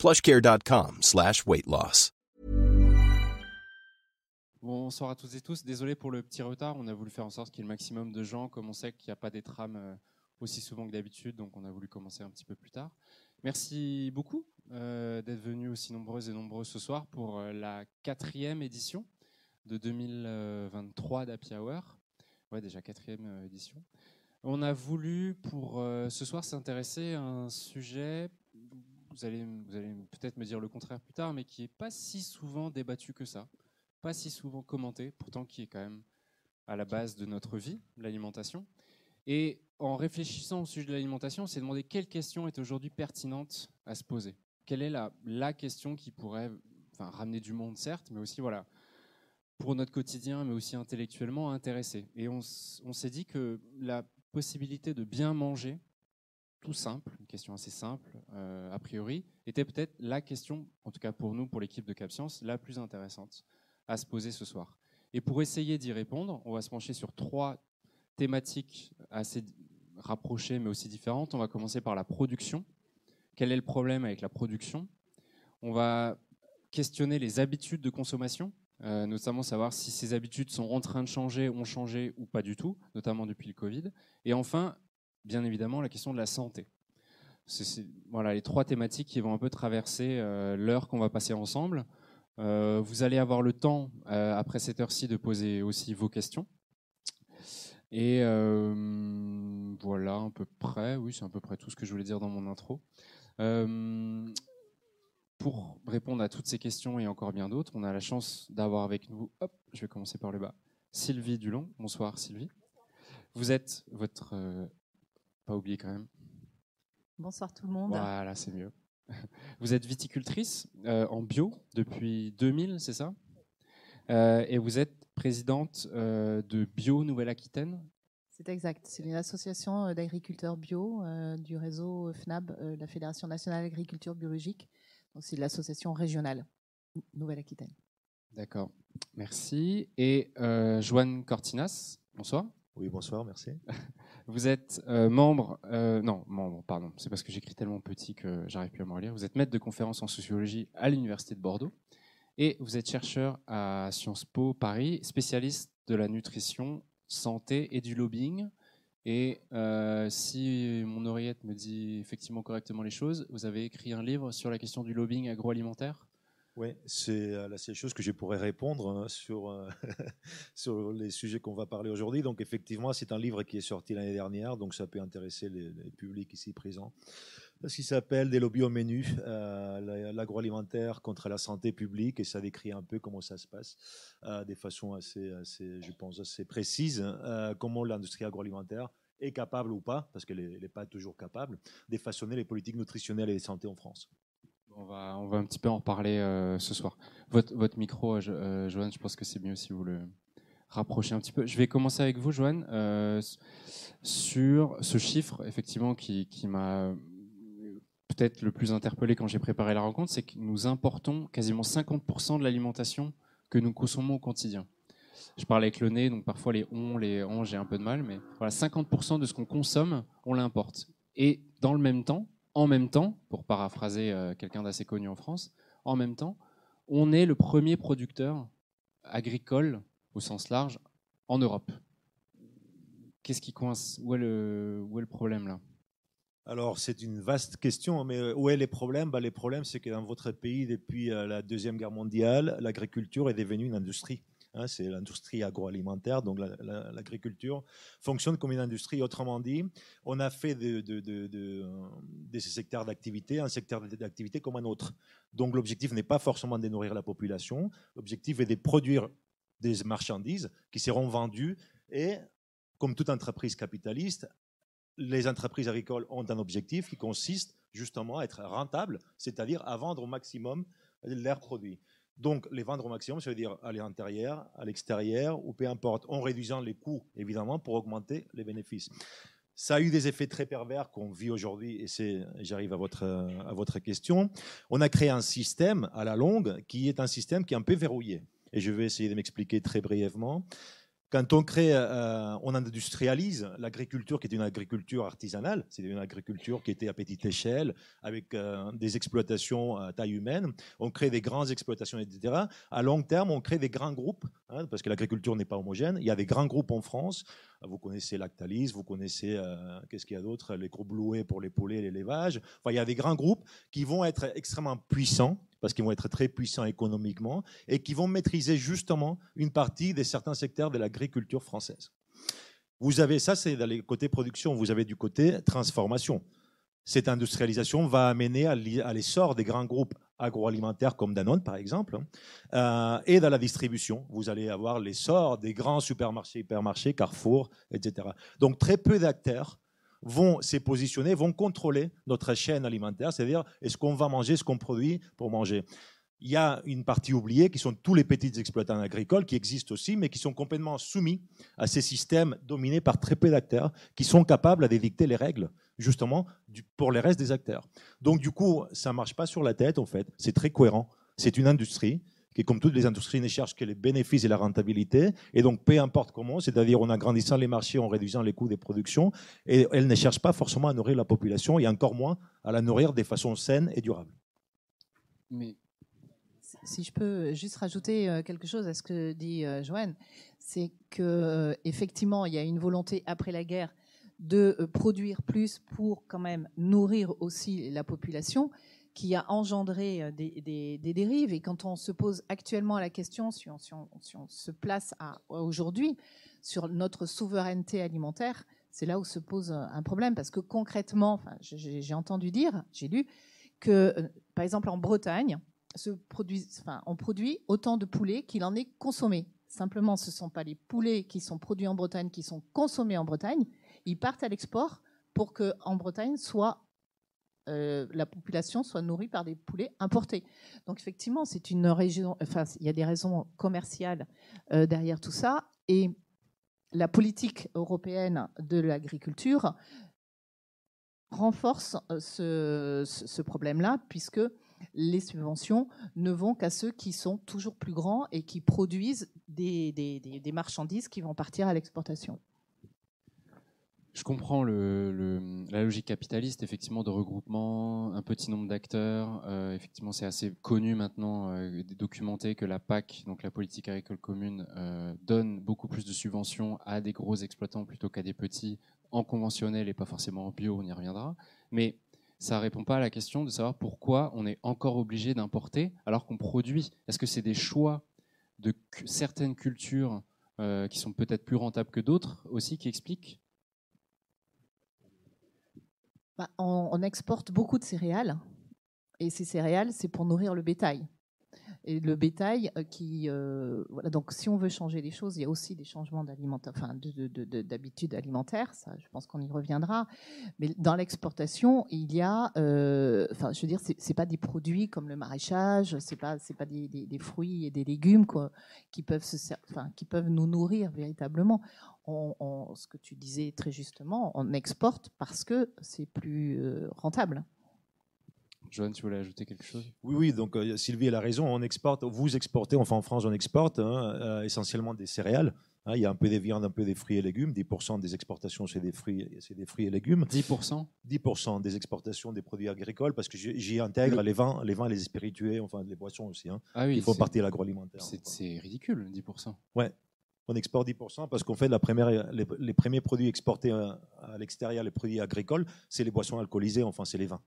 plushcare.com slash weight loss. Bonsoir à toutes et tous. Désolé pour le petit retard. On a voulu faire en sorte qu'il y ait le maximum de gens. Comme on sait qu'il n'y a pas des trames euh, aussi souvent que d'habitude, donc on a voulu commencer un petit peu plus tard. Merci beaucoup euh, d'être venus aussi nombreuses et nombreux ce soir pour euh, la quatrième édition de 2023 d'Happy Hour. Ouais, déjà quatrième édition. On a voulu pour ce soir s'intéresser à un sujet, vous allez, peut-être me dire le contraire plus tard, mais qui n'est pas si souvent débattu que ça, pas si souvent commenté, pourtant qui est quand même à la base de notre vie, l'alimentation. Et en réfléchissant au sujet de l'alimentation, on s'est demandé quelle question est aujourd'hui pertinente à se poser. Quelle est la, question qui pourrait ramener du monde, certes, mais aussi voilà, pour notre quotidien, mais aussi intellectuellement intéresser. Et on s'est dit que la possibilité de bien manger, tout simple, une question assez simple euh, a priori, était peut-être la question, en tout cas pour nous, pour l'équipe de Cap Science, la plus intéressante à se poser ce soir. Et pour essayer d'y répondre, on va se pencher sur trois thématiques assez rapprochées mais aussi différentes. On va commencer par la production. Quel est le problème avec la production? On va questionner les habitudes de consommation, euh, notamment savoir si ces habitudes sont en train de changer, ont changé ou pas du tout, notamment depuis le Covid. Et enfin, bien évidemment, la question de la santé. Voilà, les trois thématiques qui vont un peu traverser euh, l'heure qu'on va passer ensemble. Euh, vous allez avoir le temps, euh, après cette heure-ci, de poser aussi vos questions. Et voilà, à peu près, oui, c'est à peu près tout ce que je voulais dire dans mon intro. Pour répondre à toutes ces questions et encore bien d'autres, on a la chance d'avoir avec nous, hop, je vais commencer par le bas, Sylvie Dulon. Bonsoir Sylvie. Vous êtes votre... pas oublié quand même. Bonsoir tout le monde. Voilà, c'est mieux. Vous êtes viticultrice euh, en bio depuis 2000, c'est ça? Euh, Et vous êtes présidente euh, de Bio Nouvelle-Aquitaine C'est exact. C'est une association d'agriculteurs bio du réseau FNAB, la Fédération nationale d'agriculture biologique. Donc c'est l'association régionale Nouvelle-Aquitaine. D'accord, merci. Et Joanne Cortinas, bonsoir. Oui, bonsoir, merci. Vous êtes euh, membre, euh, non, membre, pardon, c'est parce que j'écris tellement petit que j'arrive plus à me relire. Vous êtes maître de conférence en sociologie à l'Université de Bordeaux et vous êtes chercheur à Sciences Po Paris, spécialiste de la nutrition, santé et du lobbying. Et euh, si mon oreillette me dit effectivement correctement les choses, vous avez écrit un livre sur la question du lobbying agroalimentaire. Oui, c'est euh, la seule chose que je pourrais répondre hein, sur, euh, sur les sujets qu'on va parler aujourd'hui. Donc, effectivement, c'est un livre qui est sorti l'année dernière, donc ça peut intéresser les, les publics ici présents. Ce qui s'appelle Des lobbies au menu, euh, la- l'agroalimentaire contre la santé publique, et ça décrit un peu comment ça se passe, euh, de façon assez, assez, je pense, assez précise, euh, comment l'industrie agroalimentaire est capable ou pas, parce qu'elle n'est pas toujours capable, de façonner les politiques nutritionnelles et de santé en France. On va, on va un petit peu en reparler euh, ce soir. Votre, micro, euh, Jo- euh, Joanne, je pense que c'est mieux si vous le rapprochez un petit peu. Je vais commencer avec vous, Joanne, sur ce chiffre, effectivement, qui, qui m'a peut-être le plus interpellé quand j'ai préparé la rencontre, c'est que nous importons quasiment 50% de l'alimentation que nous consommons au quotidien. Je parle avec le nez, donc parfois les on, les on, j'ai un peu de mal, mais voilà, 50% de ce qu'on consomme, on l'importe. Et dans le même temps, en même temps, pour paraphraser euh, quelqu'un d'assez connu en France, en même temps, on est le premier producteur agricole au sens large en Europe. Qu'est-ce qui coince? Où est, le, problème là? Alors, c'est une vaste question, mais euh, où est les problèmes? Bah, Les problèmes, c'est que dans votre pays, depuis euh, la Deuxième Guerre mondiale, l'agriculture est devenue une industrie. Hein, c'est l'industrie agroalimentaire, donc la- la- l'agriculture fonctionne comme une industrie. Autrement dit, on a fait de, de, de, ces secteurs d'activité un secteur d'activité comme un autre. Donc l'objectif n'est pas forcément de nourrir la population, l'objectif est de produire des marchandises qui seront vendues et, comme toute entreprise capitaliste, les entreprises agricoles ont un objectif qui consiste justement à être rentables, c'est-à-dire à vendre au maximum leurs produits. Donc, les vendre au maximum, ça veut dire à l'intérieur, à l'extérieur, ou peu importe, en réduisant les coûts, évidemment, pour augmenter les bénéfices. Ça a eu des effets très pervers qu'on vit aujourd'hui, et c'est, j'arrive à votre, à votre question. On a créé un système à la longue qui est un système qui est un peu verrouillé. Et je vais essayer de m'expliquer très brièvement. Quand on crée, euh, on industrialise l'agriculture qui est une agriculture artisanale, c'est une agriculture qui était à petite échelle, avec euh, des exploitations à taille humaine. On crée des grandes exploitations, etc. À long terme, on crée des grands groupes, hein, parce que l'agriculture n'est pas homogène. Il y a des grands groupes en France. Vous connaissez Lactalis, vous connaissez, euh, qu'est-ce qu'il y a d'autre? Les groupes loués pour les poulets et l'élevage. Enfin, il y a des grands groupes qui vont être extrêmement puissants parce qu'ils vont être très puissants économiquement et qui vont maîtriser justement une partie de certains secteurs de l'agriculture française. Vous avez ça, c'est dans les côtés production, vous avez du côté transformation. Cette industrialisation va amener à l'essor des grands groupes agroalimentaires comme Danone, par exemple, euh, et dans la distribution. Vous allez avoir l'essor des grands supermarchés, hypermarchés, Carrefour, etc. Donc très peu d'acteurs vont se positionner, vont contrôler notre chaîne alimentaire, c'est-à-dire est-ce qu'on va manger ce qu'on produit pour manger. Il y a une partie oubliée qui sont tous les petits exploitants agricoles qui existent aussi, mais qui sont complètement soumis à ces systèmes dominés par très peu d'acteurs qui sont capables de dicter les règles, justement, pour les restes des acteurs. Donc, du coup, ça ne marche pas sur la tête, en fait. C'est très cohérent. C'est une industrie qui, comme toutes les industries, ne cherche que les bénéfices et la rentabilité. Et donc, peu importe comment, c'est-à-dire en agrandissant les marchés, en réduisant les coûts des productions, et elle ne cherche pas forcément à nourrir la population, et encore moins à la nourrir de façon saine et durable. Mais si je peux juste rajouter euh, quelque chose à ce que dit euh, Joanne, c'est que euh, effectivement, il y a une volonté après la guerre de produire plus pour quand même nourrir aussi la population qui a engendré euh, des, dérives. Et quand on se pose actuellement la question, si on, se place aujourd'hui sur notre souveraineté alimentaire, c'est là où se pose un problème. Parce que concrètement, enfin, j'ai entendu dire, j'ai lu, que euh, par exemple en Bretagne, on produit autant de poulets qu'il en est consommé. Simplement, ce ne sont pas les poulets qui sont produits en Bretagne qui sont consommés en Bretagne. Ils partent à l'export pour qu'en Bretagne soit euh, la population soit nourrie par des poulets importés. Donc effectivement, c'est une région. Enfin, il y a des raisons commerciales euh, derrière tout ça, et la politique européenne de l'agriculture renforce euh, ce, problème-là, puisque les subventions ne vont qu'à ceux qui sont toujours plus grands et qui produisent des marchandises qui vont partir à l'exportation. Je comprends la logique capitaliste, effectivement, de regroupement, un petit nombre d'acteurs. Euh, effectivement, c'est assez connu maintenant, euh, documenté, que la PAC, donc la politique agricole commune, euh, donne beaucoup plus de subventions à des gros exploitants plutôt qu'à des petits, en conventionnel et pas forcément en bio, on y reviendra. Mais ça ne répond pas à la question de savoir pourquoi on est encore obligé d'importer alors qu'on produit. Est-ce que c'est des choix de certaines cultures qui sont peut-être plus rentables que d'autres aussi qui expliquent bah, on, exporte beaucoup de céréales. Et ces céréales, c'est pour nourrir le bétail. Et le bétail euh, qui. Euh, voilà, donc, si on veut changer les choses, il y a aussi des changements enfin, d'habitudes alimentaires. Ça, je pense qu'on y reviendra. Mais dans l'exportation, il y a. Euh, enfin, je veux dire, c'est pas des produits comme le maraîchage, c'est pas, c'est pas des, fruits et des légumes quoi, qui, peuvent se, enfin, qui peuvent nous nourrir véritablement ce que tu disais très justement, on exporte parce que c'est plus rentable. Joanne, tu voulais ajouter quelque chose? Oui, oui. Donc euh, Sylvie, elle a raison. On exporte, vous exportez, enfin en France, on exporte hein, euh, essentiellement des céréales. Hein. il y a un peu des viandes, un peu des fruits et légumes. 10% des exportations, c'est des fruits, c'est des fruits et légumes. 10% 10% des exportations des produits agricoles, parce que j'y intègre les vins, les vins, les spiritueux, enfin les boissons aussi. Hein, ah oui, il faut partir de l'agroalimentaire. C'est ridicule, 10%. Ouais on exporte 10% parce qu'on fait la première, les, premiers produits exportés à, l'extérieur, les produits agricoles, c'est les boissons alcoolisées, enfin c'est les vins.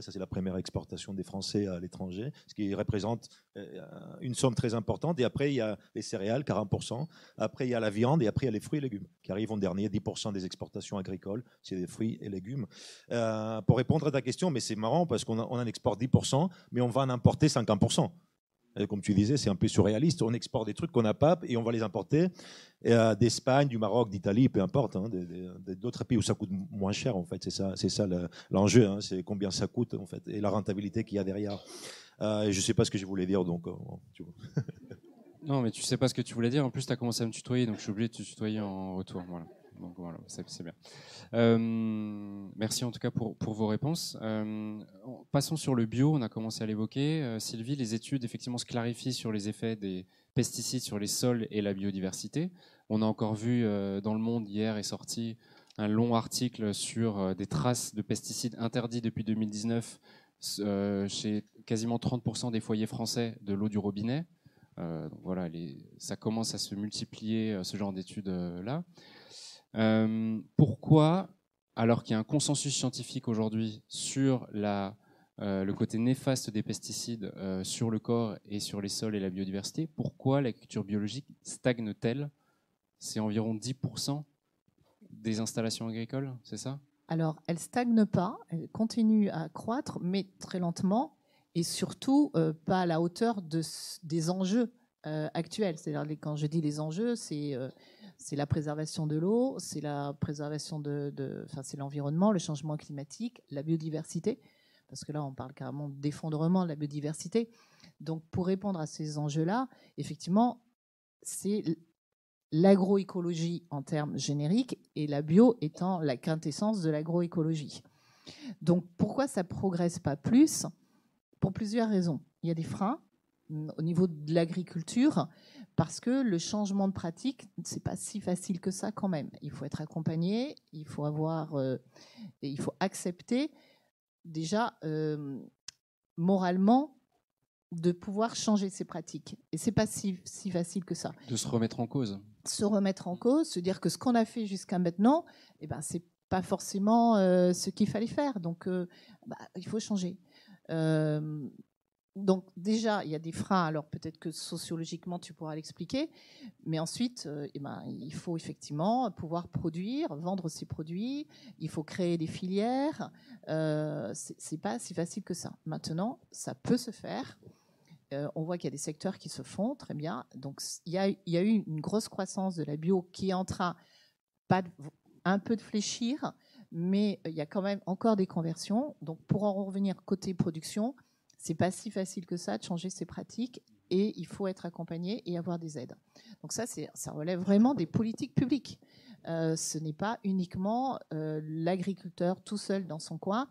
Ça, c'est la première exportation des Français à l'étranger, ce qui représente euh, une somme très importante. Et après, il y a les céréales, 40%. Après, il y a la viande. Et après, il y a les fruits et légumes qui arrivent en dernier. 10% des exportations agricoles, c'est des fruits et légumes. Euh, pour répondre à ta question, mais c'est marrant parce qu'on en exporte 10%, mais on va en importer 50% comme tu disais, c'est un peu surréaliste. On exporte des trucs qu'on n'a pas et on va les importer euh, d'Espagne, du Maroc, d'Italie, peu importe, hein, d'autres pays où ça coûte moins cher en fait. C'est ça, ça l'enjeu. Hein, c'est combien ça coûte en fait et la rentabilité qu'il y a derrière. Euh, je ne sais pas ce que je voulais dire, donc. euh. Non, mais tu sais pas ce que tu voulais dire. En plus, tu as commencé à me tutoyer, donc je suis obligé de te tutoyer en retour. Voilà. C'est bien. Euh, merci en tout cas pour, vos réponses. Euh, passons sur le bio, on a commencé à l'évoquer. Euh, Sylvie, les études effectivement se clarifient sur les effets des pesticides sur les sols et la biodiversité. On a encore vu euh, dans le monde hier est sorti un long article sur euh, des traces de pesticides interdits depuis 2019 euh, chez quasiment 30% des foyers français de l'eau du robinet. Voilà, ça commence à se multiplier ce genre d'études-là. Euh, pourquoi, alors qu'il y a un consensus scientifique aujourd'hui sur la, le côté néfaste des pesticides euh, sur le corps et sur les sols et la biodiversité, pourquoi l'agriculture biologique stagne-t-elle? C'est environ 10% des installations agricoles, c'est ça? Alors, elle stagne pas, elle continue à croître, mais très lentement, et surtout euh, pas à la hauteur des enjeux euh, actuels. C'est-à-dire, quand je dis les enjeux, c'est euh, la préservation de l'eau, c'est la préservation de, c'est l'environnement, le changement climatique, la biodiversité, parce que là, on parle carrément d'effondrement de la biodiversité. Donc, pour répondre à ces enjeux-là, effectivement, c'est l'agroécologie en termes génériques et la bio étant la quintessence de l'agroécologie. Donc pourquoi ça progresse pas plus? Pour plusieurs raisons. Il y a des freins au niveau de l'agriculture parce que le changement de pratique c'est pas si facile que ça quand même. Il faut être accompagné, il faut avoir, euh, il faut accepter déjà euh, moralement de pouvoir changer ses pratiques. Et c'est pas si, si facile que ça De se remettre en cause se remettre en cause, se dire que ce qu'on a fait jusqu'à maintenant, eh ben, c'est pas forcément euh, ce qu'il fallait faire. Donc, euh, bah, il faut changer. Euh, donc, déjà, il y a des freins. Alors, peut-être que sociologiquement, tu pourras l'expliquer. Mais ensuite, euh, eh ben, il faut effectivement pouvoir produire, vendre ses produits. Il faut créer des filières. Euh, c'est pas si facile que ça. Maintenant, ça peut se faire. Euh, on voit qu'il y a des secteurs qui se font très bien. Donc, il y, a, eu une grosse croissance de la bio qui est en train pas un peu de fléchir, mais il y a quand même encore des conversions. Donc, pour en revenir côté production, c'est pas si facile que ça de changer ses pratiques et il faut être accompagné et avoir des aides. Donc ça, ça relève vraiment des politiques publiques. Euh, ce n'est pas uniquement euh, l'agriculteur tout seul dans son coin.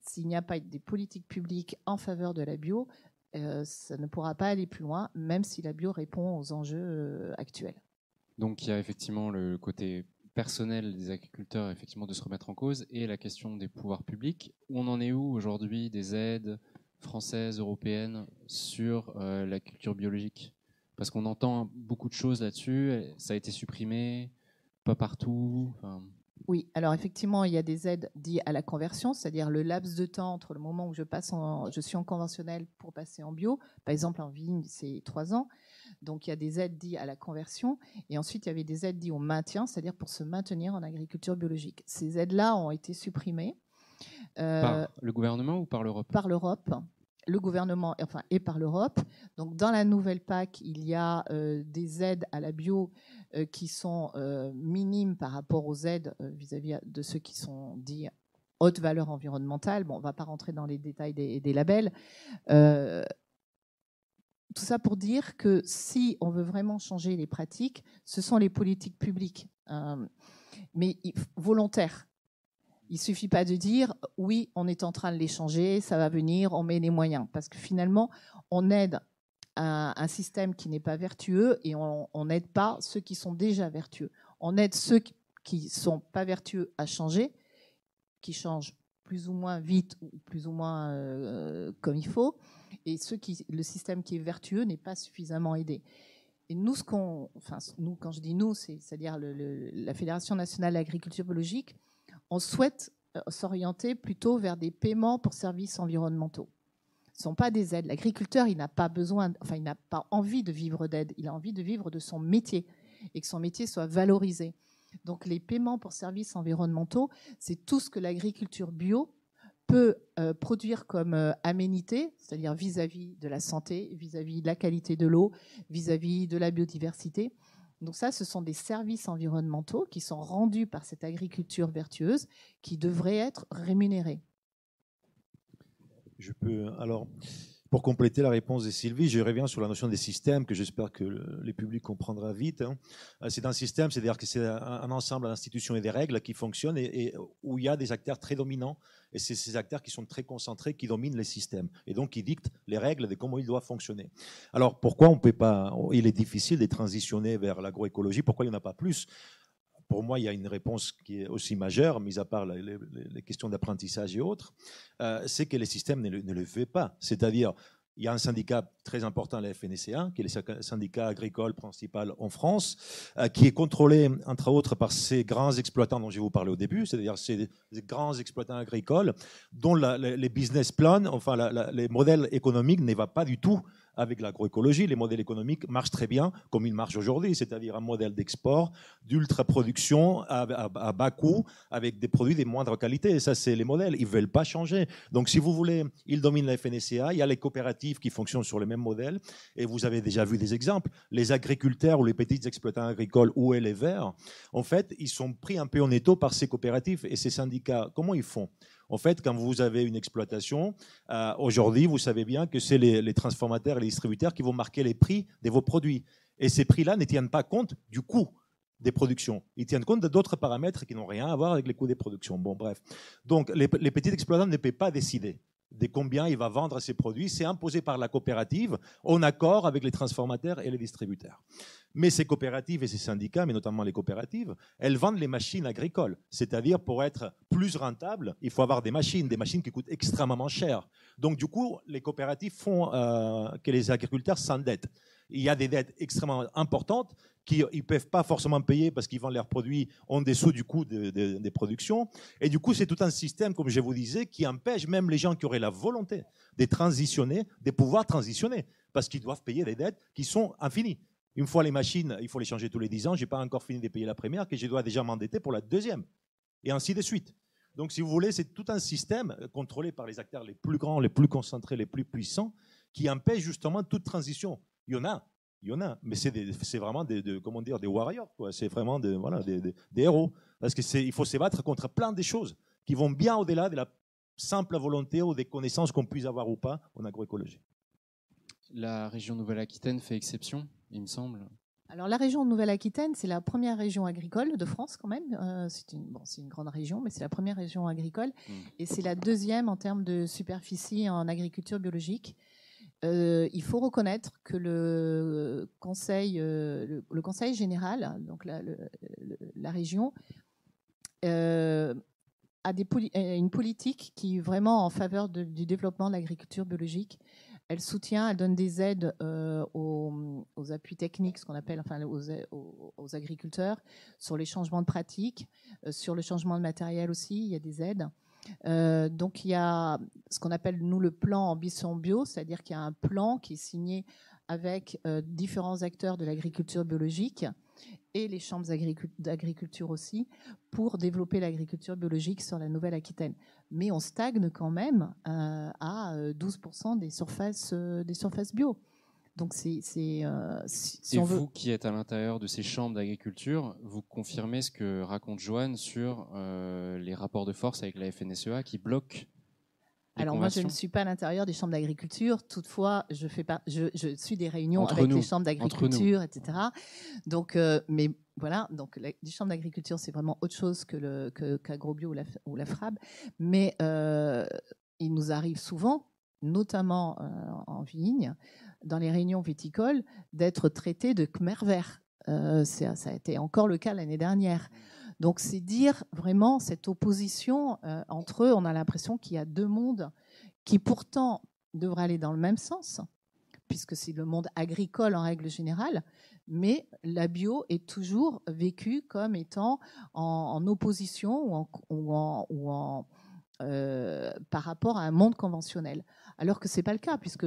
S'il n'y a pas des politiques publiques en faveur de la bio, euh, ça ne pourra pas aller plus loin, même si la bio répond aux enjeux actuels. Donc il y a effectivement le côté personnel des agriculteurs, effectivement, de se remettre en cause, et la question des pouvoirs publics. On en est où aujourd'hui des aides françaises, européennes sur euh, la culture biologique Parce qu'on entend beaucoup de choses là-dessus. Ça a été supprimé, pas partout. Oui, alors effectivement, il y a des aides dites à la conversion, c'est-à-dire le laps de temps entre le moment où je, passe en, je suis en conventionnel pour passer en bio. Par exemple, en vigne, c'est trois ans. Donc, il y a des aides dites à la conversion. Et ensuite, il y avait des aides dites au maintien, c'est-à-dire pour se maintenir en agriculture biologique. Ces aides-là ont été supprimées par le gouvernement ou par l'Europe? Par l'Europe. Le gouvernement, enfin, et par l'Europe. Donc, dans la nouvelle PAC, il y a euh, des aides à la bio euh, qui sont euh, minimes par rapport aux aides euh, vis-à-vis de ceux qui sont dits haute valeur environnementale. Bon, on ne va pas rentrer dans les détails des, des labels. Euh, tout ça pour dire que si on veut vraiment changer les pratiques, ce sont les politiques publiques, euh, mais volontaires. Il suffit pas de dire oui, on est en train de les changer, ça va venir, on met les moyens, parce que finalement, on aide un, système qui n'est pas vertueux et on n'aide pas ceux qui sont déjà vertueux. On aide ceux qui- qui sont pas vertueux à changer, qui changent plus ou moins vite ou plus ou moins euh, comme il faut, et ceux qui, le système qui est vertueux n'est pas suffisamment aidé. Et nous, ce qu'on, enfin, nous, quand je dis nous, c'est- c'est-à-dire le- le- la Fédération nationale d'agriculture biologique, on souhaite euh, s'orienter plutôt vers des paiements pour services environnementaux. Ce ne sont pas des aides. L'agriculteur, n'a pas besoin, enfin, il n'a pas envie de vivre d'aide. Il a envie de vivre de son métier et que son métier soit valorisé. Donc, les paiements pour services environnementaux, c'est tout ce que l'agriculture bio peut euh, produire comme euh, aménité, c'est-à-dire vis-à-vis de la santé, vis-à-vis de la qualité de l'eau, vis-à-vis de la biodiversité. Donc ça, ce sont des services environnementaux qui sont rendus par cette agriculture vertueuse qui devraient être rémunérés. Pour compléter la réponse de Sylvie, je reviens sur la notion des systèmes que j'espère que le, les publics comprendra vite. Hein. Euh, c'est un système, c'est-à-dire que c'est un, ensemble d'institutions et des règles qui fonctionnent et, où il y a des acteurs très dominants. Et c'est ces acteurs qui sont très concentrés qui dominent les systèmes et donc qui dictent les règles de comment ils doivent fonctionner. Alors pourquoi on peut pas Il est difficile de transitionner vers l'agroécologie. Pourquoi il n'y en a pas plus? Pour moi, il y a une réponse qui est aussi majeure, mis à part les, questions d'apprentissage et autres, euh, c'est que les systèmes ne, le font pas. C'est-à-dire, il y a un syndicat très important, la FNSEA, qui est le syndicat agricole principal en France, euh, qui est contrôlé, entre autres, par ces grands exploitants dont je vous parler au début, c'est-à-dire ces grands exploitants agricoles, dont les business plans, enfin les modèles économiques ne vont pas du tout avec l'agroécologie, les modèles économiques marchent très bien comme ils marchent aujourd'hui, c'est-à-dire un modèle d'export, d'ultra-production à, bas coût, avec des produits de moindre qualité. Et ça, c'est les modèles. Ils ne veulent pas changer. Donc, si vous voulez, ils dominent la FNSEA. Il y a les coopératives qui fonctionnent sur les mêmes modèles. Et vous avez déjà vu des exemples. Les agriculteurs ou les petits exploitants agricoles ou les verts, en fait, ils sont pris un peu en étau par ces coopératives et ces syndicats. Comment ils font? En fait, quand vous avez une exploitation, euh, aujourd'hui, vous savez bien que c'est les, transformateurs et les distributeurs qui vont marquer les prix de vos produits. Et ces prix-là ne tiennent pas compte du coût des productions. Ils tiennent compte d'autres paramètres qui n'ont rien à voir avec les coûts des productions. Bon, bref. Donc, les, les petits exploitants ne peuvent pas décider de combien il va vendre ses produits. C'est imposé par la coopérative en accord avec les transformateurs et les distributeurs. Mais ces coopératives et ces syndicats, mais notamment les coopératives, elles vendent les machines agricoles. C'est-à-dire, pour être plus rentable, il faut avoir des machines, des machines qui coûtent extrêmement cher. Donc, du coup, les coopératives font euh, que les agriculteurs s'endettent. Il y a des dettes extrêmement importantes qu'ils ne peuvent pas forcément payer parce qu'ils vendent leurs produits en dessous du coût des productions. Et du coup, c'est tout un système, comme je vous disais, qui empêche même les gens qui auraient la volonté de transitionner, de pouvoir transitionner, parce qu'ils doivent payer des dettes qui sont infinies. Une fois les machines, il faut les changer tous les 10 ans. Je n'ai pas encore fini de payer la première, que je dois déjà m'endetter pour la deuxième. Et ainsi de suite. Donc, si vous voulez, c'est tout un système contrôlé par les acteurs les plus grands, les plus concentrés, les plus puissants, qui empêche justement toute transition. Il y en a, il y en a, mais c'est vraiment des, comment dire, des warriors, C'est vraiment des, voilà, des, héros. Parce qu'il faut se battre contre plein de choses qui vont bien au-delà de la simple volonté ou des connaissances qu'on puisse avoir ou pas en agroécologie. La région Nouvelle-Aquitaine fait exception il me semble. Alors la région de Nouvelle-Aquitaine, c'est la première région agricole de France quand même. Euh, c'est une, bon, une, grande région, mais c'est la première région agricole. Hmm. Et c'est la deuxième en termes de superficie en agriculture biologique. Euh, il faut reconnaître que le conseil, euh, le, conseil général, donc la, région, a une politique qui est vraiment en faveur du développement de l'agriculture biologique elle soutient, elle donne des aides euh, aux, appuis techniques, ce qu'on appelle enfin, aux, agriculteurs, sur les changements de pratiques, euh, sur le changement de matériel aussi, il y a des aides. Euh, donc il y a ce qu'on appelle nous le plan ambition bio, c'est-à-dire qu'il y a un plan qui est signé avec différents acteurs de l'agriculture biologique et les chambres d'agriculture aussi pour développer l'agriculture biologique sur la Nouvelle-Aquitaine. Mais on stagne quand même euh, à 12% euh, des surfaces, euh, des surfaces bio. Donc c'est, c'est et vous qui êtes à l'intérieur de ces chambres d'agriculture, vous confirmez ce que raconte Joanne sur les rapports de force avec la FNSEA qui bloquent alors moi, je ne suis pas à l'intérieur des chambres d'agriculture. Toutefois, je fais pas, je, je suis des réunions avec les chambres d'agriculture, etc. Donc, euh, mais voilà, donc les chambres d'agriculture, c'est vraiment autre chose que le qu'Agrobio ou la, ou la FRAB. Mais euh, il nous arrive souvent, notamment euh, en vigne, dans les réunions viticoles, d'être traités de Khmer vert. ça a été encore le cas l'année dernière. Donc c'est dire vraiment cette opposition euh, entre eux. On a l'impression qu'il y a deux mondes qui pourtant devraient aller dans le même sens, puisque c'est le monde agricole en règle générale, mais la bio est toujours vécue comme étant en, opposition ou en, euh, par rapport à un monde conventionnel alors que ce n'est pas le cas, puisque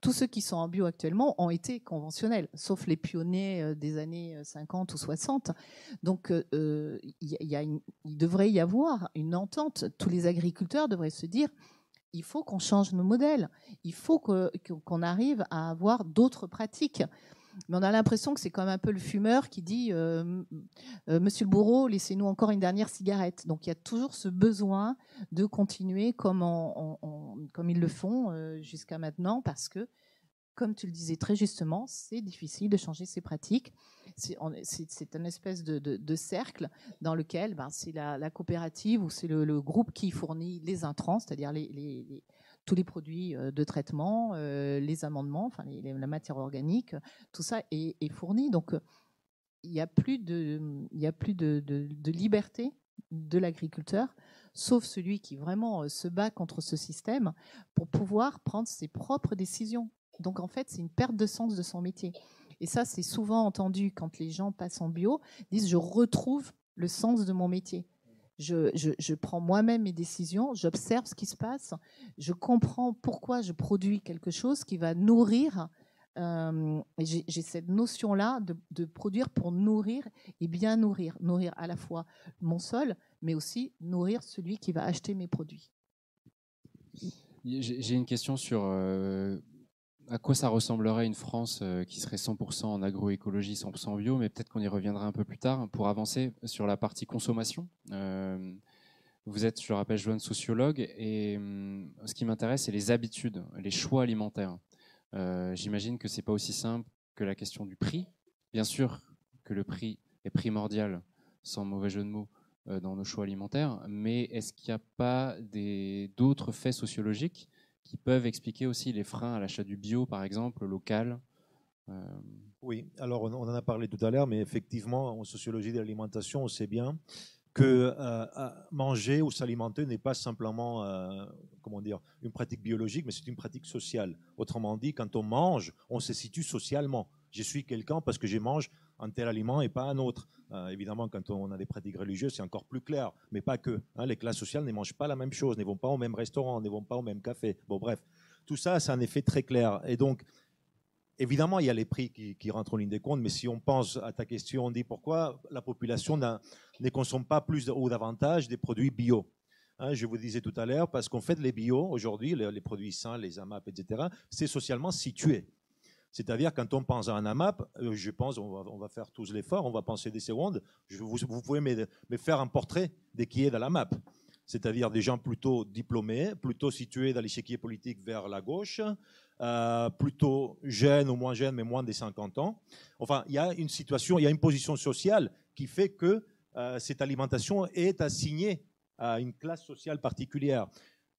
tous ceux qui sont en bio actuellement ont été conventionnels, sauf les pionniers euh, des années 50 euh, ou 60. Donc euh, il, devrait y avoir une entente. Tous les agriculteurs devraient se dire, il faut qu'on change nos modèles, il faut qu'on arrive à avoir d'autres pratiques. Mais on a l'impression que c'est comme un peu le fumeur qui dit euh, euh, Monsieur le bourreau, laissez-nous encore une dernière cigarette. Donc il y a toujours ce besoin de continuer comme, comme ils le font euh, jusqu'à maintenant, parce que, comme tu le disais très justement, c'est difficile de changer ses pratiques. C'est une espèce de, cercle dans lequel ben, c'est la, coopérative ou c'est le, groupe qui fournit les intrants, c'est-à-dire les tous les produits euh, de traitement, euh, les amendements, enfin la matière organique, tout ça est, fourni. Donc euh, il n'y a plus de, il a plus de, liberté de l'agriculteur, sauf celui qui vraiment se bat contre ce système pour pouvoir prendre ses propres décisions. Donc en fait, c'est une perte de sens de son métier. Et ça, c'est souvent entendu quand les gens passent en bio, disent je retrouve le sens de mon métier je, prends moi-même mes décisions, j'observe ce qui se passe, je comprends pourquoi je produis quelque chose qui va nourrir. Euh, j'ai cette notion-là de, produire pour nourrir et bien nourrir. Nourrir à la fois mon sol, mais aussi nourrir celui qui va acheter mes produits. J'ai une question sur euh, à quoi ça ressemblerait une France euh, qui serait 100% en agroécologie, 100% bio, mais peut-être qu'on y reviendra un peu plus tard pour avancer sur la partie consommation. Euh, vous êtes, je le rappelle, jeune sociologue, et hum, ce qui m'intéresse, c'est les habitudes, les choix alimentaires. Euh, j'imagine que c'est pas aussi simple que la question du prix. Bien sûr que le prix est primordial, sans mauvais jeu de mots, dans nos choix alimentaires, mais est-ce qu'il n'y a pas d'autres faits sociologiques qui peuvent expliquer aussi les freins à l'achat du bio, par exemple, local euh, Oui, alors on en a parlé tout à l'heure, mais effectivement, en sociologie de l'alimentation, on sait bien que euh, manger ou s'alimenter n'est pas simplement euh, comment dire, une pratique biologique, mais c'est une pratique sociale. Autrement dit, quand on mange, on se situe socialement. Je suis quelqu'un parce que je mange un tel aliment et pas un autre. Euh, évidemment, quand on a des pratiques religieuses, c'est encore plus clair, mais pas que. Hein. les classes sociales ne mangent pas la même chose, ne vont pas au même restaurant, ne vont pas au même café. Bon, bref, tout ça, c'est un effet très clair. Et donc, évidemment, il y a les prix qui, rentrent en ligne des comptes, mais si on pense à ta question, on dit pourquoi la population ne consomme pas plus ou davantage des produits bio. Hein, je vous disais tout à l'heure, parce qu'en fait, les bio, aujourd'hui, les, les, produits sains, les AMAP, etc., c'est socialement situé. C'est-à-dire, quand on pense à un AMAP, euh, je pense, on va, faire tous l'effort, on va penser des secondes, vous, pouvez me, faire un portrait de qui est dans l'AMAP. C'est-à-dire des gens plutôt diplômés, plutôt situés dans l'échiquier politique vers la gauche, euh, plutôt jeunes ou moins jeunes, mais moins de 50 ans. Enfin, il y a une situation, il y a une position sociale qui fait que euh, cette alimentation est assignée à une classe sociale particulière.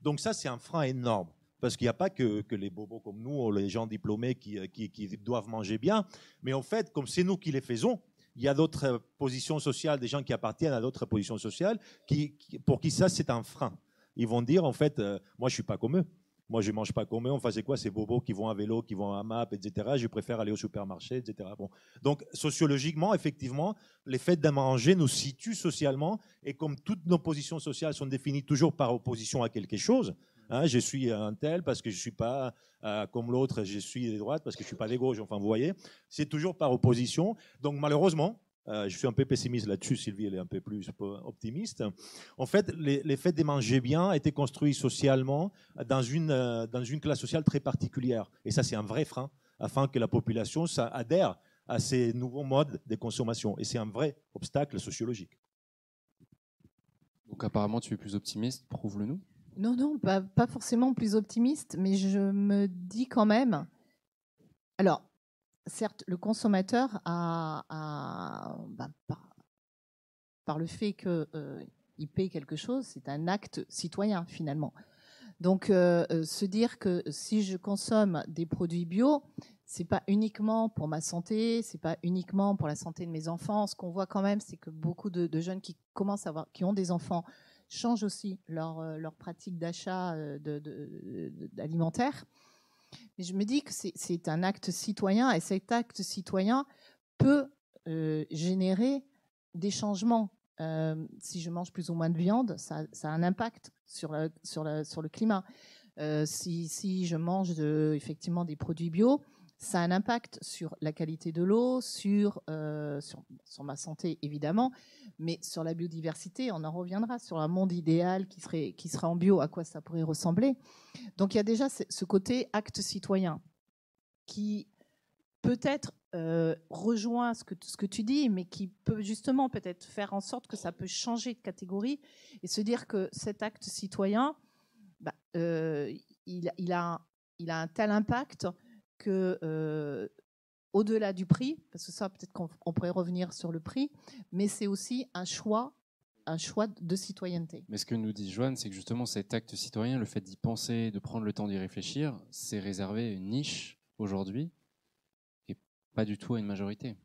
Donc ça, c'est un frein énorme. Parce qu'il n'y a pas que, les bobos comme nous, ou les gens diplômés qui, doivent manger bien, mais en fait, comme c'est nous qui les faisons, il y a d'autres positions sociales, des gens qui appartiennent à d'autres positions sociales, qui, pour qui ça, c'est un frein. Ils vont dire, en fait, euh, moi, je suis pas comme eux. Moi, je mange pas comme eux. On faisait quoi Ces bobos qui vont à vélo, qui vont à MAP, etc. Je préfère aller au supermarché, etc. Bon. Donc, sociologiquement, effectivement, les faits de manger nous situent socialement. Et comme toutes nos positions sociales sont définies toujours par opposition à quelque chose, Hein, je suis un tel parce que je ne suis pas euh, comme l'autre, je suis des droites parce que je ne suis pas des gauches. Enfin, vous voyez, c'est toujours par opposition. Donc, malheureusement, euh, je suis un peu pessimiste là-dessus, Sylvie, elle est un peu plus optimiste. En fait, les, les faits de manger bien étaient construits socialement dans une, euh, dans une classe sociale très particulière. Et ça, c'est un vrai frein afin que la population adhère à ces nouveaux modes de consommation. Et c'est un vrai obstacle sociologique. Donc apparemment, tu es plus optimiste, prouve-le nous. Non, non, pas, forcément plus optimiste, mais je me dis quand même. Alors, certes, le consommateur a, bah, par, le fait qu'il euh, paie quelque chose, c'est un acte citoyen finalement. Donc, euh, euh, se dire que si je consomme des produits bio, c'est pas uniquement pour ma santé, c'est pas uniquement pour la santé de mes enfants. Ce qu'on voit quand même, c'est que beaucoup de, de, jeunes qui commencent à avoir, qui ont des enfants, changent aussi leur, euh, leur pratique d'achat euh, alimentaire. Mais je me dis que c'est un acte citoyen et cet acte citoyen peut euh, générer des changements. si je mange plus ou moins de viande, ça, a un impact sur, sur, sur le climat. si, si, je mange de, effectivement des produits bio, ça a un impact sur la qualité de l'eau, sur, sur, sur, ma santé évidemment, mais sur la biodiversité, on en reviendra sur un monde idéal qui serait, qui serait en bio, à quoi ça pourrait ressembler. Donc il y a déjà ce côté acte citoyen qui peut-être euh, rejoint ce que, ce que tu dis, mais qui peut justement peut-être faire en sorte que ça peut changer de catégorie et se dire que cet acte citoyen, bah, euh, il, a, il a un tel impact euh, au-delà du prix, parce que ça peut-être qu'on pourrait revenir sur le prix, mais c'est aussi un choix un choix de citoyenneté. Mais ce que nous dit Joanne, c'est que justement cet acte citoyen, le fait d'y penser, de prendre le temps d'y réfléchir, c'est réservé une niche aujourd'hui et pas du tout à une majorité.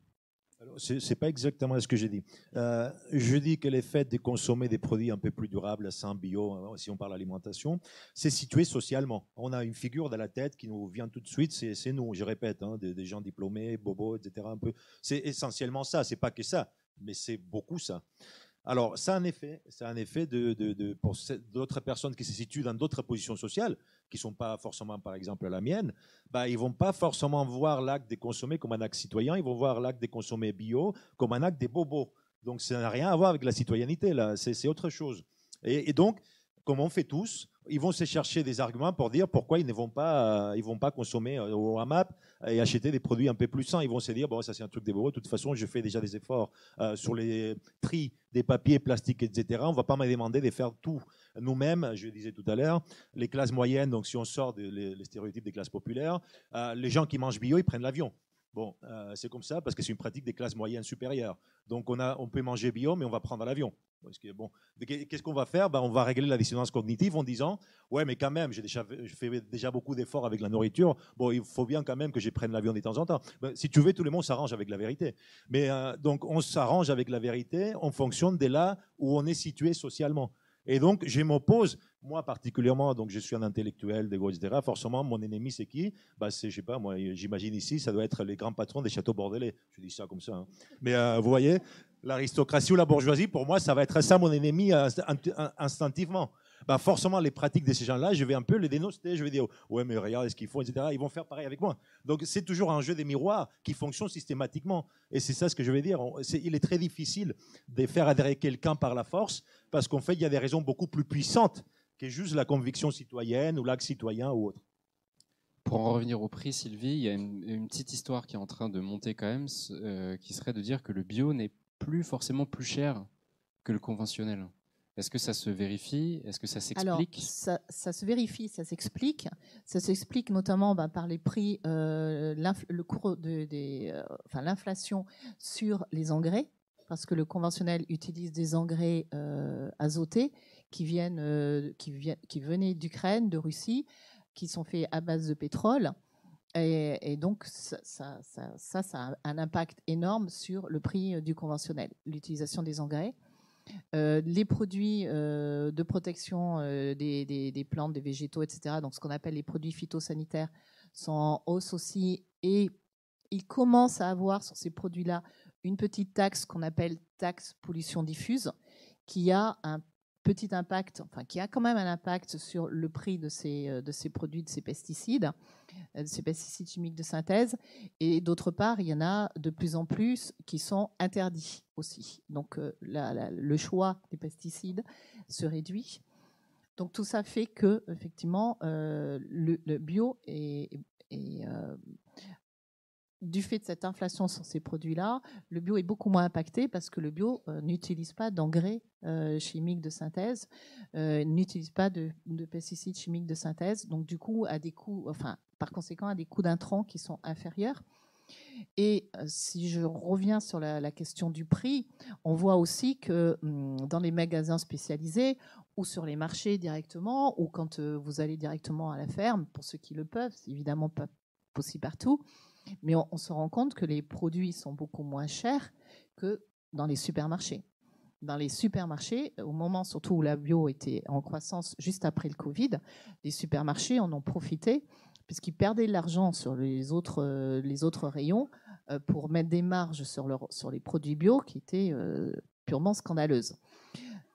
Ce n'est pas exactement ce que j'ai dit. Euh, je dis que le fait de consommer des produits un peu plus durables, sans bio, hein, si on parle alimentation, c'est situé socialement. On a une figure dans la tête qui nous vient tout de suite, c'est nous, je répète, hein, des, gens diplômés, bobos, etc. C'est essentiellement ça, c'est pas que ça, mais c'est beaucoup ça. Alors, ça a un effet, c'est un effet de pour d'autres personnes qui se situent dans d'autres positions sociales, qui ne sont pas forcément, par exemple, la mienne, bah, ils ne vont pas forcément voir l'acte de consommer comme un acte citoyen, ils vont voir l'acte de consommer bio comme un acte des bobos. Donc, ça n'a rien à voir avec la citoyenneté, là, c'est autre chose. Et donc, comme on fait tous, ils vont se chercher des arguments pour dire pourquoi ils ne vont pas, euh, ils vont pas consommer euh, au AMAP et acheter des produits un peu plus sains. Ils vont se dire bon ça c'est un truc des De toute façon, je fais déjà des efforts euh, sur les tri des papiers, plastiques, etc. On va pas me demander de faire tout nous-mêmes. Je le disais tout à l'heure, les classes moyennes. Donc si on sort des stéréotypes des classes populaires, les gens qui mangent bio, ils prennent l'avion. Bon, c'est comme ça parce que c'est une pratique des classes moyennes supérieures. Donc on, a, on peut manger bio, mais on va prendre l'avion. Qu'est-ce qu'on va faire? Ben, On va régler la dissonance cognitive en disant Ouais, mais quand même, j'ai déjà, je fais déjà beaucoup d'efforts avec la nourriture. Bon, il faut bien quand même que je prenne l'avion de temps en temps. Ben, si tu veux, tout le monde s'arrange avec la vérité. Mais euh, donc, on s'arrange avec la vérité en fonction de là où on est situé socialement. Et donc, je m'oppose, moi particulièrement, donc je suis un intellectuel, etc. Forcément, mon ennemi, c'est qui? Bah, C'est, je sais pas, moi, j'imagine ici, ça doit être les grands patrons des châteaux bordelais. Je dis ça comme ça. Hein. Mais euh, vous voyez, l'aristocratie ou la bourgeoisie, pour moi, ça va être ça mon ennemi euh, instinctivement. Bah forcément, les pratiques de ces gens-là, je vais un peu les dénoncer. Je vais dire, ouais, mais regarde ce qu'ils font, etc. Ils vont faire pareil avec moi. Donc, c'est toujours un jeu des miroirs qui fonctionne systématiquement. Et c'est ça ce que je veux dire. il est très difficile de faire adhérer quelqu'un par la force, parce qu'en fait, il y a des raisons beaucoup plus puissantes que juste la conviction citoyenne ou l'acte citoyen ou autre. Pour en revenir au prix, Sylvie, il y a une, petite histoire qui est en train de monter quand même, euh, qui serait de dire que le bio n'est plus forcément plus cher que le conventionnel. Est-ce que ça se vérifie? Est-ce que ça s'explique? ça, ça, se vérifie, ça s'explique. Ça s'explique notamment ben, par les prix, euh, le cours de, des, euh, enfin, l'inflation sur les engrais, parce que le conventionnel utilise des engrais euh, azotés qui viennent, qui, viennent, qui venaient d'Ukraine, de Russie, qui sont faits à base de pétrole. Et, donc, ça, ça, ça, ça, a un impact énorme sur le prix du conventionnel, l'utilisation des engrais. Euh, les produits euh, de protection euh, des, plantes, des végétaux, etc., donc ce qu'on appelle les produits phytosanitaires, sont en hausse aussi. Et ils commencent à avoir sur ces produits-là une petite taxe qu'on appelle taxe pollution diffuse, qui a un petit impact, enfin qui a quand même un impact sur le prix de ces, euh, de ces produits, de ces pesticides, euh, de ces pesticides chimiques de synthèse. Et d'autre part, il y en a de plus en plus qui sont interdits aussi. Donc euh, le choix des pesticides se réduit. Donc tout ça fait que effectivement le, bio est, est du fait de cette inflation sur ces produits-là, le bio est beaucoup moins impacté parce que le bio euh, n'utilise pas d'engrais euh, chimiques de synthèse, euh, n'utilise pas de, pesticides chimiques de synthèse, donc du coup a des coûts, enfin par conséquent a des coûts d'intrants qui sont inférieurs. Et si je reviens sur la, question du prix, on voit aussi que hum, dans les magasins spécialisés ou sur les marchés directement, ou quand vous allez directement à la ferme, pour ceux qui le peuvent, c'est évidemment pas possible partout, mais on, se rend compte que les produits sont beaucoup moins chers que dans les supermarchés. Dans les supermarchés, au moment surtout où la bio était en croissance juste après le Covid, les supermarchés en ont profité puisqu'ils perdaient de l'argent sur les autres, euh, rayons euh, pour mettre des marges sur les produits bio qui étaient euh, purement scandaleuses.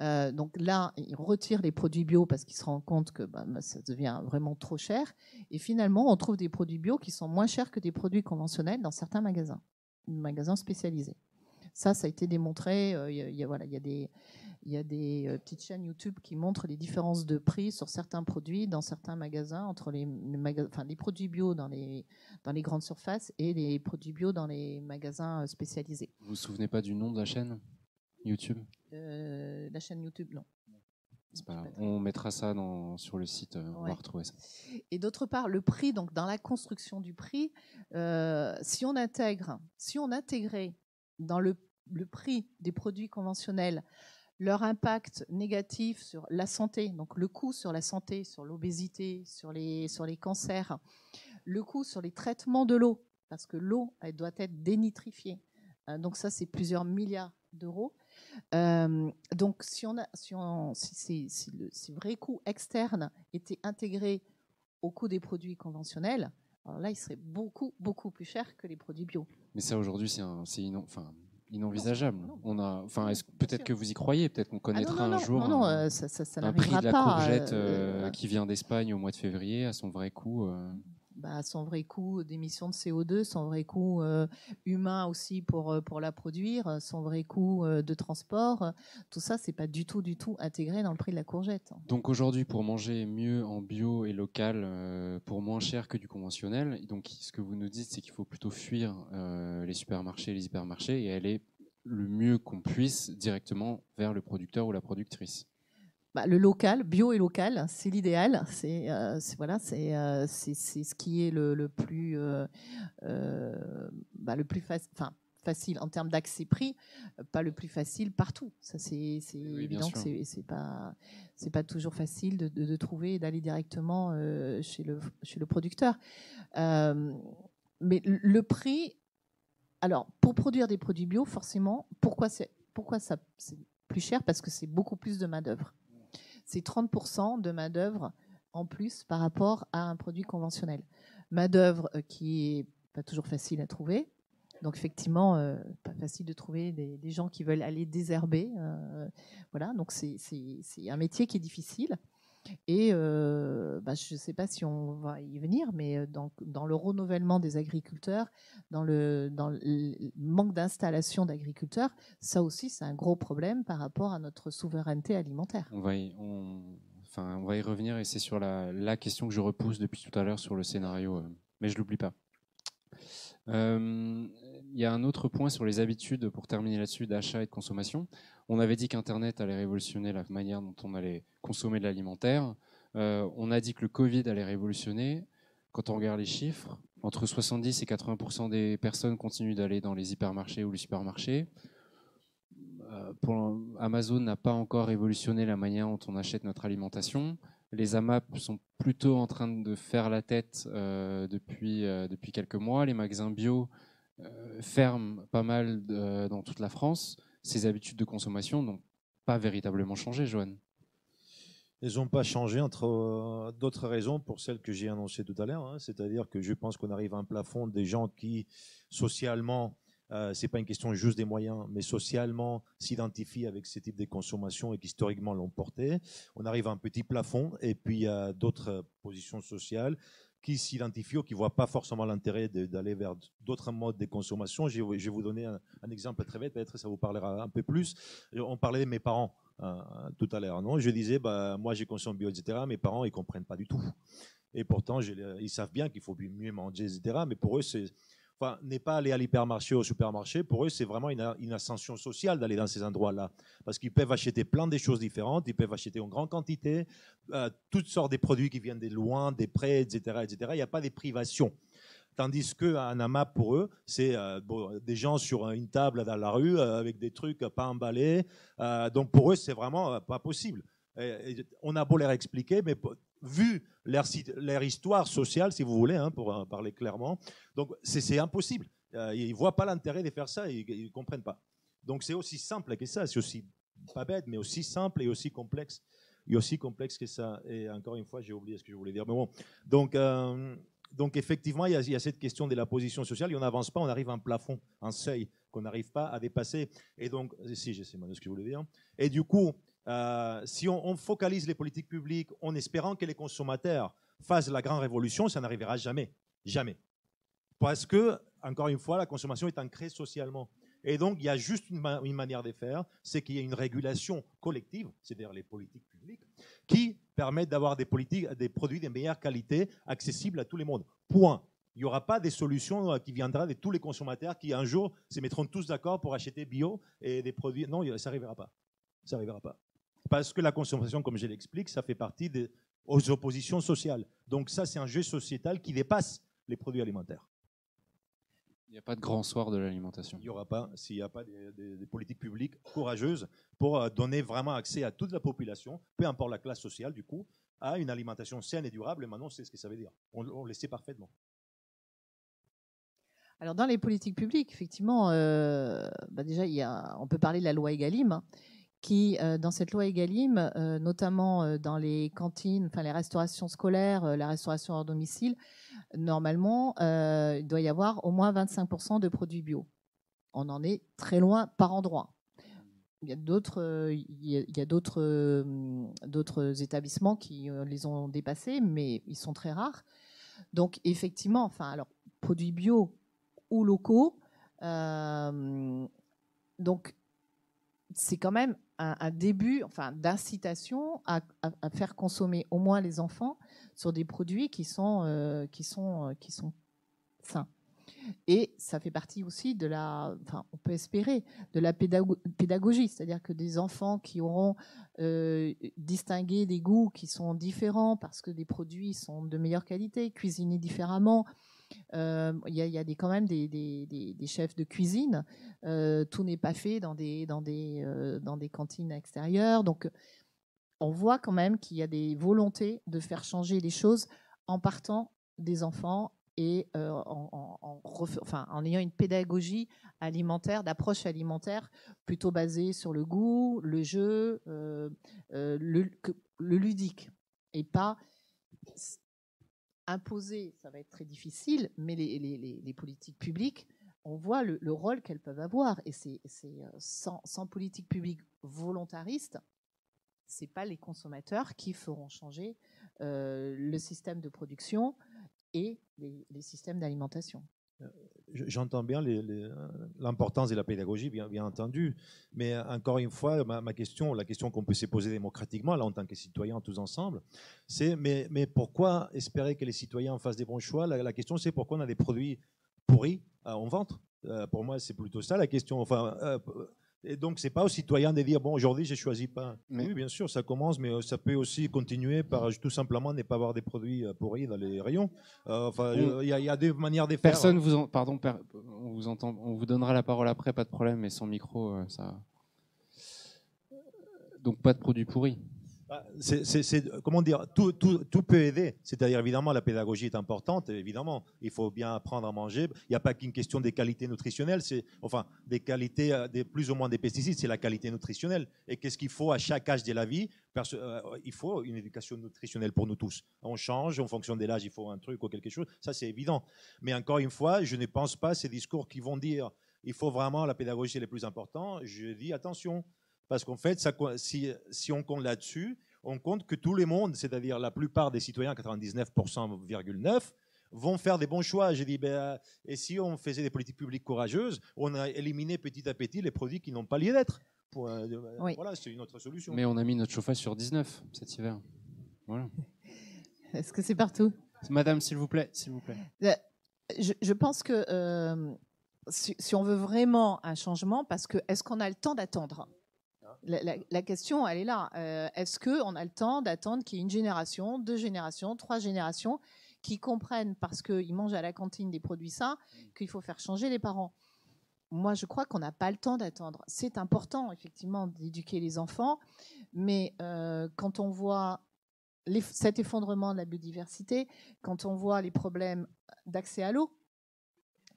Euh, donc là, ils retirent les produits bio parce qu'ils se rendent compte que bah, ça devient vraiment trop cher. Et finalement, on trouve des produits bio qui sont moins chers que des produits conventionnels dans certains magasins, magasins spécialisés. Ça, ça a été démontré. Il y, a, voilà, il y a des, il des petites chaînes YouTube qui montrent les différences de prix sur certains produits dans certains magasins entre les produits bio dans les, dans les grandes surfaces et les produits bio dans les magasins spécialisés. Vous vous souvenez pas du nom de la chaîne? YouTube La chaîne YouTube, non. On mettra ça dans, sur le site, euh, on va retrouver ça. Et d'autre part, le prix, donc dans la construction du prix, euh, si on intègre, si on intégrait dans le, le, prix des produits conventionnels leur impact négatif sur la santé, donc le coût sur la santé, sur l'obésité, sur les, sur les cancers, le coût sur les traitements de l'eau, parce que l'eau, elle doit être dénitrifiée. Euh, donc ça, c'est plusieurs milliards d'euros. Euh, donc, si, on a, si, on, si, si, le, si vrai coût externe était intégré au coût des produits conventionnels, alors là, il serait beaucoup, beaucoup plus cher que les produits bio. Mais ça, aujourd'hui, c'est inenvisageable. On a, enfin, peut-être que vous y croyez, peut-être qu'on ah connaîtra un jour un, ça, ça, un prix de la courgette euh, euh, qui vient d'Espagne au mois de février à son vrai coût. Bah, son vrai coût d'émission de CO2, son vrai coût euh, humain aussi pour, euh, la produire, son vrai coût euh, de transport. Tout ça, c'est pas du tout, du tout intégré dans le prix de la courgette. Donc aujourd'hui, pour manger mieux en bio et local, pour moins cher que du conventionnel, donc ce que vous nous dites, c'est qu'il faut plutôt fuir les supermarchés, les hypermarchés et aller le mieux qu'on puisse directement vers le producteur ou la productrice. Bah, le local, bio et local, c'est l'idéal. C'est euh, voilà, c'est euh, ce qui est le, plus euh, bah, le plus enfin, facile en termes d'accès prix, pas le plus facile partout. Ça c'est évident que c'est pas c'est pas toujours facile de, de, trouver et d'aller directement chez le chez le producteur. mais le prix, alors pour produire des produits bio, forcément, pourquoi c'est pourquoi ça plus cher? Parce que c'est beaucoup plus de main d'œuvre c'est 30% de main-d'œuvre en plus par rapport à un produit conventionnel. Main-d'œuvre euh, qui est pas toujours facile à trouver. Donc effectivement, euh, pas facile de trouver des, gens qui veulent aller désherber. Euh, voilà, donc c'est un métier qui est difficile. Et bah, je ne sais pas si on va y venir, mais dans, dans le renouvellement des agriculteurs, dans le, manque d'installation d'agriculteurs, ça aussi c'est un gros problème par rapport à notre souveraineté alimentaire. On va y, revenir et c'est sur la, question que je repousse depuis tout à l'heure sur le scénario, mais je l'oublie pas. Y a un autre point sur les habitudes, pour terminer là-dessus, d'achat et de consommation. On avait dit qu'Internet allait révolutionner la manière dont on allait consommer de l'alimentaire. Euh, on a dit que le Covid allait révolutionner. Quand on regarde les chiffres, entre 70 et 80% des personnes continuent d'aller dans les hypermarchés ou les supermarchés. Euh, Amazon n'a pas encore révolutionné la manière dont on achète notre alimentation. Les AMAP sont plutôt en train de faire la tête euh, depuis, depuis quelques mois. Les magasins bio ferment pas mal dans toute la France ces habitudes de consommation n'ont pas véritablement changé, Joanne Elles n'ont pas changé entre euh, d'autres raisons pour celles que j'ai annoncées tout à l'heure. Hein. C'est-à-dire que je pense qu'on arrive à un plafond des gens qui, socialement, euh, c'est pas une question juste des moyens, mais socialement s'identifient avec ce type de consommation et qui historiquement l'ont porté. On arrive à un petit plafond et puis a d'autres positions sociales qui s'identifient ou qui ne voient pas forcément l'intérêt d'aller vers d'autres modes de consommation. Je vais vous donner un, exemple très bête, peut-être ça vous parlera un peu plus. On parlait de mes parents euh, tout à l'heure. Je disais, bah, moi j'ai consomme bio, etc. Mes parents, ils ne comprennent pas du tout. Et pourtant, ils savent bien qu'il faut mieux manger, etc. Mais pour eux, c'est enfin, n'est pas aller à l'hypermarché ou au supermarché. Pour eux, c'est vraiment une, ascension sociale d'aller dans ces endroits-là. Parce qu'ils peuvent acheter plein de choses différentes, ils peuvent acheter en grande quantité, euh, toutes sortes de produits qui viennent de loin, des prêts, etc. etc. Il n'y a pas de privation. Tandis qu'un AMAP, pour eux, c'est euh, des gens sur une table dans la rue euh, avec des trucs pas emballés. donc pour eux, c'est vraiment pas possible. on a beau leur expliquer, mais vu leur, histoire sociale, si vous voulez, hein, pour parler clairement. Donc, c'est impossible. Euh, ils ne voient pas l'intérêt de faire ça, ils ne comprennent pas. Donc, c'est aussi simple que ça, c'est aussi pas bête, mais aussi simple et aussi complexe. Et aussi complexe que ça. Et encore une fois, j'ai oublié ce que je voulais dire. Mais bon, donc, euh, donc effectivement, il y, a, il y, a, cette question de la position sociale. Et on n'avance pas, on arrive à un plafond, un seuil qu'on n'arrive pas à dépasser. Et donc, si, je sais ce que je voulais dire. Et du coup, euh, si on, focalise les politiques publiques en espérant que les consommateurs fassent la grande révolution, ça n'arrivera jamais. Jamais. Parce que, encore une fois, la consommation est ancrée socialement. Et donc, il y a juste une, manière de faire, c'est qu'il y ait une régulation collective, c'est-à-dire les politiques publiques, qui permettent d'avoir des, produits de meilleure qualité accessibles à tout le monde. Point. Il n'y aura pas des solutions euh, qui viendront de tous les consommateurs qui un jour se mettront tous d'accord pour acheter bio et des produits. Non, ça n'arrivera pas. Ça n'arrivera pas. Parce que la consommation, comme je l'explique, ça fait partie des oppositions sociales. Donc ça, c'est un jeu sociétal qui dépasse les produits alimentaires. Il n'y a pas de grand soir de l'alimentation. Il n'y aura pas s'il n'y a pas des, politiques publiques courageuses pour euh, donner vraiment accès à toute la population, peu importe la classe sociale du coup, à une alimentation saine et durable. Et maintenant, c'est ce que ça veut dire. On, le sait parfaitement. Alors dans les politiques publiques, effectivement, euh, bah déjà, il y a, on peut parler de la loi Egalim. Hein, qui, euh, dans cette loi Egalim, notamment dans les cantines, enfin les restaurations scolaires, la restauration hors domicile, normalement, euh, il doit y avoir au moins 25% de produits bio. On en est très loin par endroit. Il y a d'autres, euh, d'autres établissements qui euh, les ont dépassés, mais ils sont très rares. Donc effectivement, enfin, alors produits bio ou locaux. donc c'est quand même un, début, enfin, d'incitation à, faire consommer au moins les enfants sur des produits qui sont, euh, qui sont, euh, qui sont sains. Et ça fait partie aussi de la, enfin, on peut espérer, de la pédagogie, c'est-à-dire que des enfants qui auront euh, distingué des goûts qui sont différents parce que des produits sont de meilleure qualité, cuisinés différemment, euh, il y, a, des, quand même des, chefs de cuisine. Euh, tout n'est pas fait dans des, dans, des, euh, dans des cantines extérieures. Donc, on voit quand même qu'il y a des volontés de faire changer les choses en partant des enfants et en, enfin, en, ayant une pédagogie alimentaire, d'approche alimentaire plutôt basée sur le goût, le jeu, le, le, ludique, et pas imposer, ça va être très difficile, mais les, politiques publiques, on voit le, rôle qu'elles peuvent avoir. Et c'est euh, sans, politique publique volontariste, c'est pas les consommateurs qui feront changer euh, le système de production et les systèmes d'alimentation. J'entends bien l'importance de la pédagogie, bien, entendu, mais encore une fois, ma, question, la question qu'on peut se poser démocratiquement, là, en tant que citoyens tous ensemble, c'est mais, pourquoi espérer que les citoyens fassent des bons choix? La, question, c'est pourquoi on a des produits pourris en vente? Euh, Pour moi, c'est plutôt ça la question. Enfin, euh, et donc, c'est pas aux citoyens de dire bon, aujourd'hui, j'ai choisi pas. Mais, oui, bien sûr, ça commence, mais euh, ça peut aussi continuer par tout simplement ne pas avoir des produits euh, pourris dans les rayons. Euh, enfin, il y, a deux manières de faire. Personne vous, pardon, on vous entend, on vous donnera la parole après, pas de problème, mais sans micro, ça. Donc, pas de produits pourris. Bah, comment dire, tout, peut aider. C'est-à-dire, évidemment, la pédagogie est importante, évidemment. Il faut bien apprendre à manger. Il n'y a pas qu'une question des qualités nutritionnelles, c'est, enfin, des qualités, euh, plus ou moins des pesticides, c'est la qualité nutritionnelle. Et qu'est-ce qu'il faut à chaque âge de la vie? Euh, Il faut une éducation nutritionnelle pour nous tous. On change, en fonction de l'âge, il faut un truc ou quelque chose. Ça, c'est évident. Mais encore une fois, je ne pense pas ces discours qui vont dire il faut vraiment la pédagogie, c'est le plus important. Je dis attention. Parce qu'en fait, ça, si, si, on compte là-dessus, on compte que tout le monde, c'est-à-dire la plupart des citoyens, 99,9%, vont faire des bons choix. J'ai dit, ben, et si on faisait des politiques publiques courageuses, on a éliminé petit à petit les produits qui n'ont pas lieu d'être. Euh, voilà, c'est une autre solution. Mais on a mis notre chauffage sur 19 cet hiver. Voilà. Est-ce que c'est partout? Madame, s'il vous plaît, s'il vous plaît. Euh, je, pense que euh, si, si, on veut vraiment un changement, parce que est-ce qu'on a le temps d'attendre? La, question, elle est là. Euh, est-ce qu'on a le temps d'attendre qu'il y ait une génération, deux générations, trois générations qui comprennent, parce qu'ils mangent à la cantine des produits sains, qu'il faut faire changer les parents? Moi, je crois qu'on n'a pas le temps d'attendre. C'est important, effectivement, d'éduquer les enfants, mais euh, quand on voit cet effondrement de la biodiversité, quand on voit les problèmes d'accès à l'eau,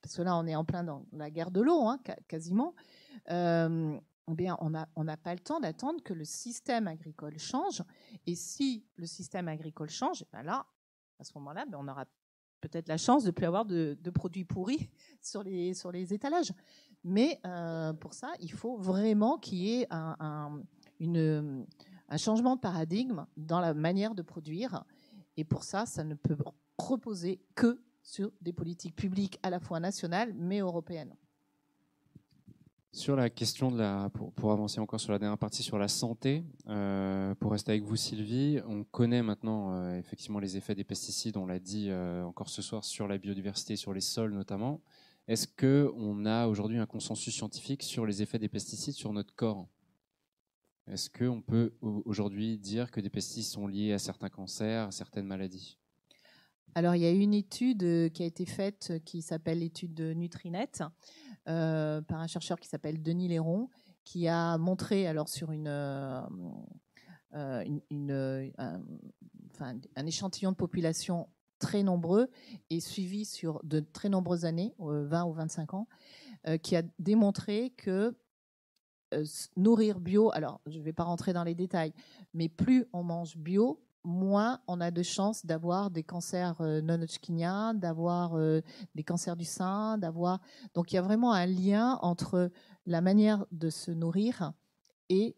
parce que là, on est en plein dans la guerre de l'eau, hein, quasiment. Euh, eh on n'a pas le temps d'attendre que le système agricole change. Et si le système agricole change, ben là, à ce moment-là, ben on aura peut-être la chance de ne plus avoir de, produits pourris sur les, étalages. Mais euh, pour ça, il faut vraiment qu'il y ait un changement de paradigme dans la manière de produire. Et pour ça, ça ne peut reposer que sur des politiques publiques à la fois nationales mais européennes. Sur la question de la, pour, avancer encore sur la dernière partie sur la santé, euh, pour rester avec vous Sylvie, on connaît maintenant euh, effectivement les effets des pesticides, on l'a dit euh, encore ce soir sur la biodiversité, sur les sols notamment. Est-ce que on a aujourd'hui un consensus scientifique sur les effets des pesticides sur notre corps? Est-ce qu'on peut aujourd'hui dire que des pesticides sont liés à certains cancers, à certaines maladies? Alors, il y a une étude qui a été faite qui s'appelle l'étude de Nutrinet euh, par un chercheur qui s'appelle Denis Léron, qui a montré, alors sur une, euh, euh, un échantillon de population très nombreux et suivi sur de très nombreuses années, 20 ou 25 ans, qui a démontré que nourrir bio, alors je ne vais pas rentrer dans les détails, mais plus on mange bio, moins on a de chances d'avoir des cancers euh, non hodgkiniens, d'avoir euh, des cancers du sein, d'avoir. Donc il y a vraiment un lien entre la manière de se nourrir et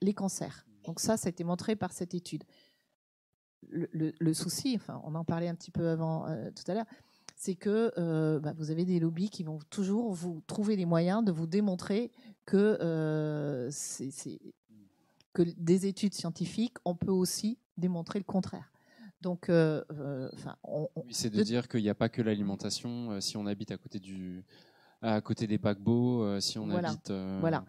les cancers. Donc ça, ça a été montré par cette étude. Le, souci, enfin, on en parlait un petit peu avant euh, tout à l'heure, c'est que bah, vous avez des lobbies qui vont toujours vous trouver les moyens de vous démontrer que, que des études scientifiques, on peut aussi démontrer le contraire. Donc, euh, euh, c'est de, dire qu'il n'y a pas que l'alimentation. Euh, si on habite à côté du, à côté des paquebots, si on habite. Voilà.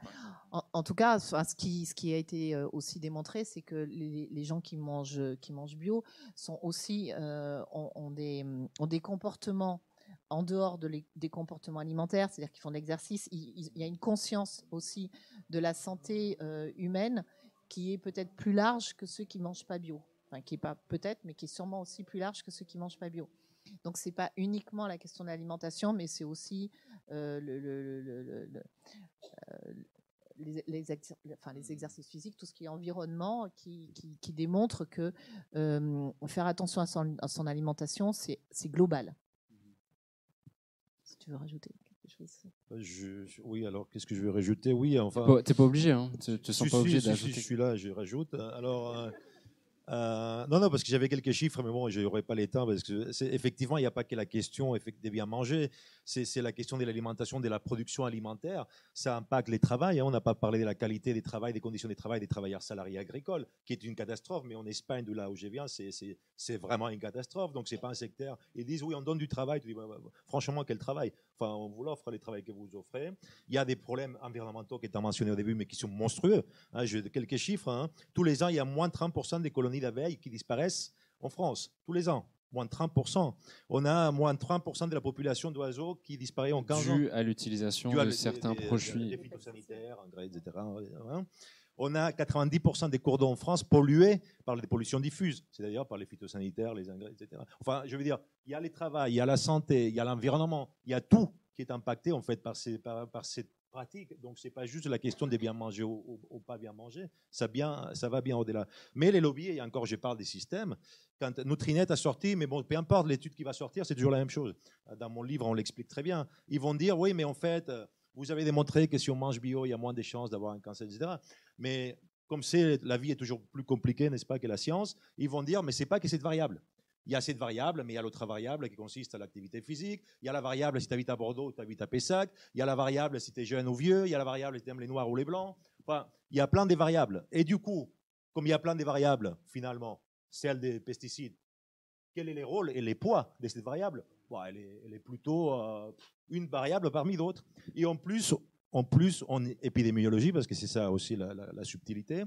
En, tout cas, ce qui, ce qui a été aussi démontré, c'est que les, gens qui mangent, qui mangent bio sont aussi ont, des, ont des comportements en dehors de des comportements alimentaires, c'est-à-dire qu'ils font de l'exercice. Il, y a une conscience aussi de la santé humaine qui est peut-être plus large que ceux qui mangent pas bio. Enfin, qui est pas peut-être, mais qui est sûrement aussi plus large que ceux qui mangent pas bio. Donc c'est pas uniquement la question de l'alimentation, mais c'est aussi le, les, exercices physiques, tout ce qui est environnement, qui, qui, démontre que euh, faire attention à son alimentation, c'est global. Si tu veux rajouter. Euh, oui, alors qu'est-ce que je vais rajouter? Oui, enfin. Tu n'es pas obligé, hein. Tu te sens pas obligé d'ajouter. je suis là, je rajoute. Alors. Euh, euh, non, non, parce que j'avais quelques chiffres, mais bon, je n'aurai pas les temps, parce que effectivement, il n'y a pas que la question des bien manger, c'est la question de l'alimentation, de la production alimentaire. Ça impacte les travails. Hein. On n'a pas parlé de la qualité des travails, des conditions de travail des travailleurs salariés agricoles, qui est une catastrophe, mais en Espagne, de là où je viens, c'est vraiment une catastrophe. Donc, ce n'est pas un secteur. Ils disent, oui, on donne du travail. Tu dis, franchement, quel travail? Enfin, on vous l'offre, les travaux que vous offrez. Il y a des problèmes environnementaux qui étaient mentionnés au début, mais qui sont monstrueux. Hein, quelques chiffres. Hein. Tous les ans, il y a moins de 30% des colonies d'abeilles qui disparaissent en France. Tous les ans. Moins de 30%. On a moins de 30% de la population d'oiseaux qui disparaît en 15 ans. Dû à l'utilisation de certains produits. Des phytosanitaires, engrais, etc. Hein. On a 90% des cours d'eau en France pollués par les pollutions diffuses, c'est-à-dire par les phytosanitaires, les engrais, etc. Enfin, je veux dire, il y a les travail, il y a la santé, il y a l'environnement, il y a tout qui est impacté en fait par, ces, par, cette pratique. Donc, c'est pas juste la question de bien manger ou, pas bien manger, ça, bien, ça va bien au-delà. Mais les lobbies, et encore je parle des systèmes, quand Nutrinet a sorti, mais bon, peu importe l'étude qui va sortir, c'est toujours la même chose. Dans mon livre, on l'explique très bien. Ils vont dire, oui, mais en fait, vous avez démontré que si on mange bio, il y a moins de chances d'avoir un cancer, etc. Mais comme c'est, la vie est toujours plus compliquée, n'est-ce pas, que la science, ils vont dire, mais c'est pas que cette variable. Il y a cette variable, mais il y a l'autre variable qui consiste à l'activité physique. Il y a la variable si tu habites à Bordeaux ou tu habites à Pessac. Il y a la variable si tu es jeune ou vieux. Il y a la variable si tu aimes les noirs ou les blancs. Enfin, il y a plein de variables. Et du coup, comme il y a plein de variables, finalement, celle des pesticides, quel est le rôle et les poids de cette variable? Elle, est, plutôt euh, une variable parmi d'autres. Et en plus, en plus, en épidémiologie, parce que c'est ça aussi la, subtilité,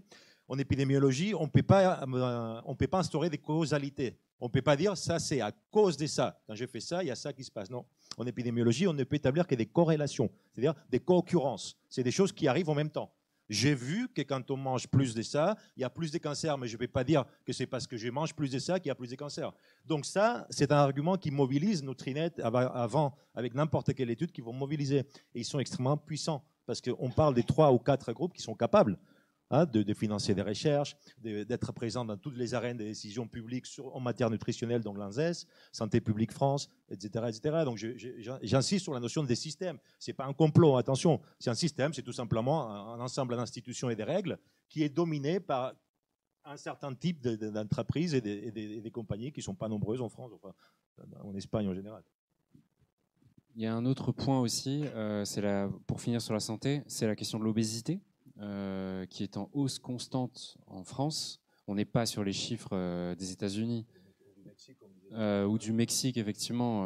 en épidémiologie, on euh, on peut pas instaurer des causalités. On ne peut pas dire ça, c'est à cause de ça. Quand je fais ça, il y a ça qui se passe. Non. En épidémiologie, on ne peut établir que des corrélations, c'est-à-dire des co-occurrences. C'est des choses qui arrivent en même temps. J'ai vu que quand on mange plus de ça, il y a plus de cancers, mais je ne vais pas dire que c'est parce que je mange plus de ça qu'il y a plus de cancers. Donc ça, c'est un argument qui mobilise nos trinettes avant, avec n'importe quelle étude, qui vont mobiliser. Et ils sont extrêmement puissants, parce qu'on parle des trois ou quatre groupes qui sont capables Hein, de, financer des recherches, d'être présent dans toutes les arènes des décisions publiques en matière nutritionnelle, donc l'ANSES, Santé publique France, etc. etc. Donc j'insiste sur la notion des systèmes. Ce n'est pas un complot, attention. C'est un système, c'est tout simplement un, ensemble d'institutions et des règles qui est dominé par un certain type d'entreprises et, des compagnies qui ne sont pas nombreuses en France, enfin, en Espagne en général. Il y a un autre point aussi, euh, c'est pour finir sur la santé, c'est la question de l'obésité, euh, qui est en hausse constante en France. On n'est pas sur les chiffres euh, des États-Unis ou du Mexique, effectivement,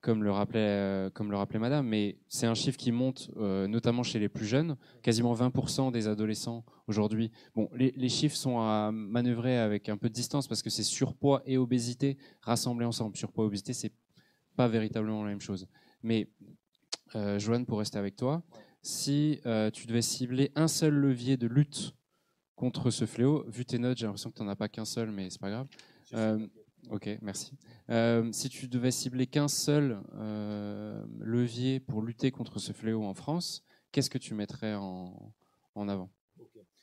comme, le rappelait, Madame, mais c'est un chiffre qui monte notamment chez les plus jeunes. Quasiment 20% des adolescents aujourd'hui. Bon, les, les, chiffres sont à manœuvrer avec un peu de distance parce que c'est surpoids et obésité rassemblés ensemble. Surpoids et obésité, c'est pas véritablement la même chose. Mais, euh, Joanne, pour rester avec toi, si euh, tu devais cibler un seul levier de lutte contre ce fléau, vu tes notes, j'ai l'impression que tu n'en as pas qu'un seul, mais c'est pas grave. Euh, ok, merci. si tu devais cibler qu'un seul levier pour lutter contre ce fléau en France, qu'est-ce que tu mettrais en, en avant?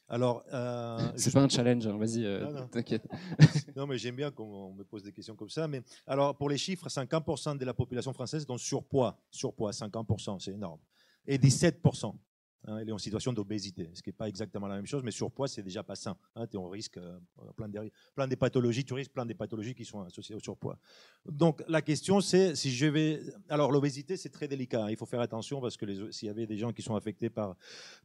Alors, euh, c'est pas un challenge, hein, vas-y, euh, t'inquiète. non, mais j'aime bien qu'on me pose des questions comme ça. Mais alors, pour les chiffres, 50% de la population française est en surpoids, surpoids, 50%, c'est énorme, et 17% Hein, elle est en situation d'obésité, ce qui n'est pas exactement la même chose, mais surpoids, c'est déjà pas sain. Hein, tu risque euh, plein, de, plein des pathologies, tu risques plein des pathologies qui sont associées au surpoids. Donc la question, c'est si je vais. Alors l'obésité, c'est très délicat. Hein, il faut faire attention parce que s'il y avait des gens qui sont affectés par,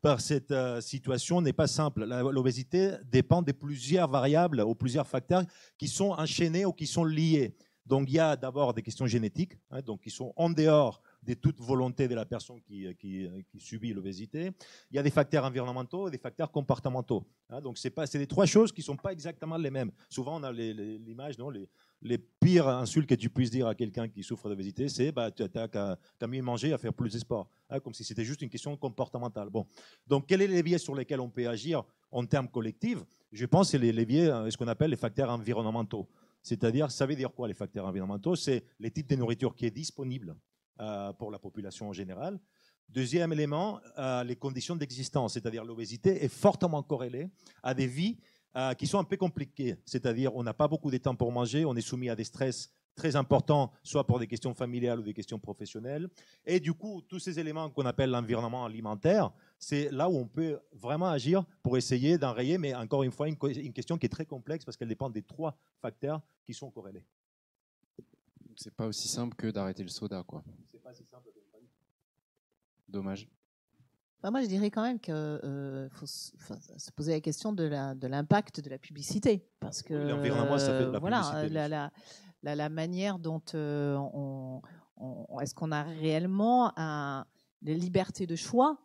par cette euh, situation, n'est pas simple. L'obésité dépend de plusieurs variables ou plusieurs facteurs qui sont enchaînés ou qui sont liés. Donc il y a d'abord des questions génétiques, donc qui sont en dehors de toute volonté de la personne qui, subit l'obésité. Il y a des facteurs environnementaux et des facteurs comportementaux. Hein. donc, c'est les trois choses qui ne sont pas exactement les mêmes. Souvent, on a l'image, non, les, pires insultes que tu puisses dire à quelqu'un qui souffre d'obésité, c'est bah, tu n'as qu'à, mieux manger, à faire plus de sport. Hein, comme si c'était juste une question comportementale. Bon. Donc, quels sont les leviers sur lesquels on peut agir en termes collectifs? Je pense que les leviers, euh, ce qu'on appelle les facteurs environnementaux. C'est-à-dire, ça veut dire quoi les facteurs environnementaux? C'est les types de nourriture qui est disponible pour la population en général. Deuxième élément, euh, les conditions d'existence, c'est-à-dire l'obésité est fortement corrélée à des vies euh, qui sont un peu compliquées, c'est-à-dire on n'a pas beaucoup de temps pour manger, on est soumis à des stress très importants, soit pour des questions familiales ou des questions professionnelles. Et du coup, tous ces éléments qu'on appelle l'environnement alimentaire, c'est là où on peut vraiment agir pour essayer d'enrayer, mais encore une fois, une question qui est très complexe parce qu'elle dépend des trois facteurs qui sont corrélés c'est pas aussi simple que d'arrêter le soda, quoi. Pas si simple. Dommage. Bah, moi, je dirais quand même qu'il euh, faut se poser la question de l'impact de, de, la publicité. Parce que, L'environnement, ça fait de la voilà, publicité. La, la, la, manière dont euh, on, est-ce qu'on a réellement un, les libertés de choix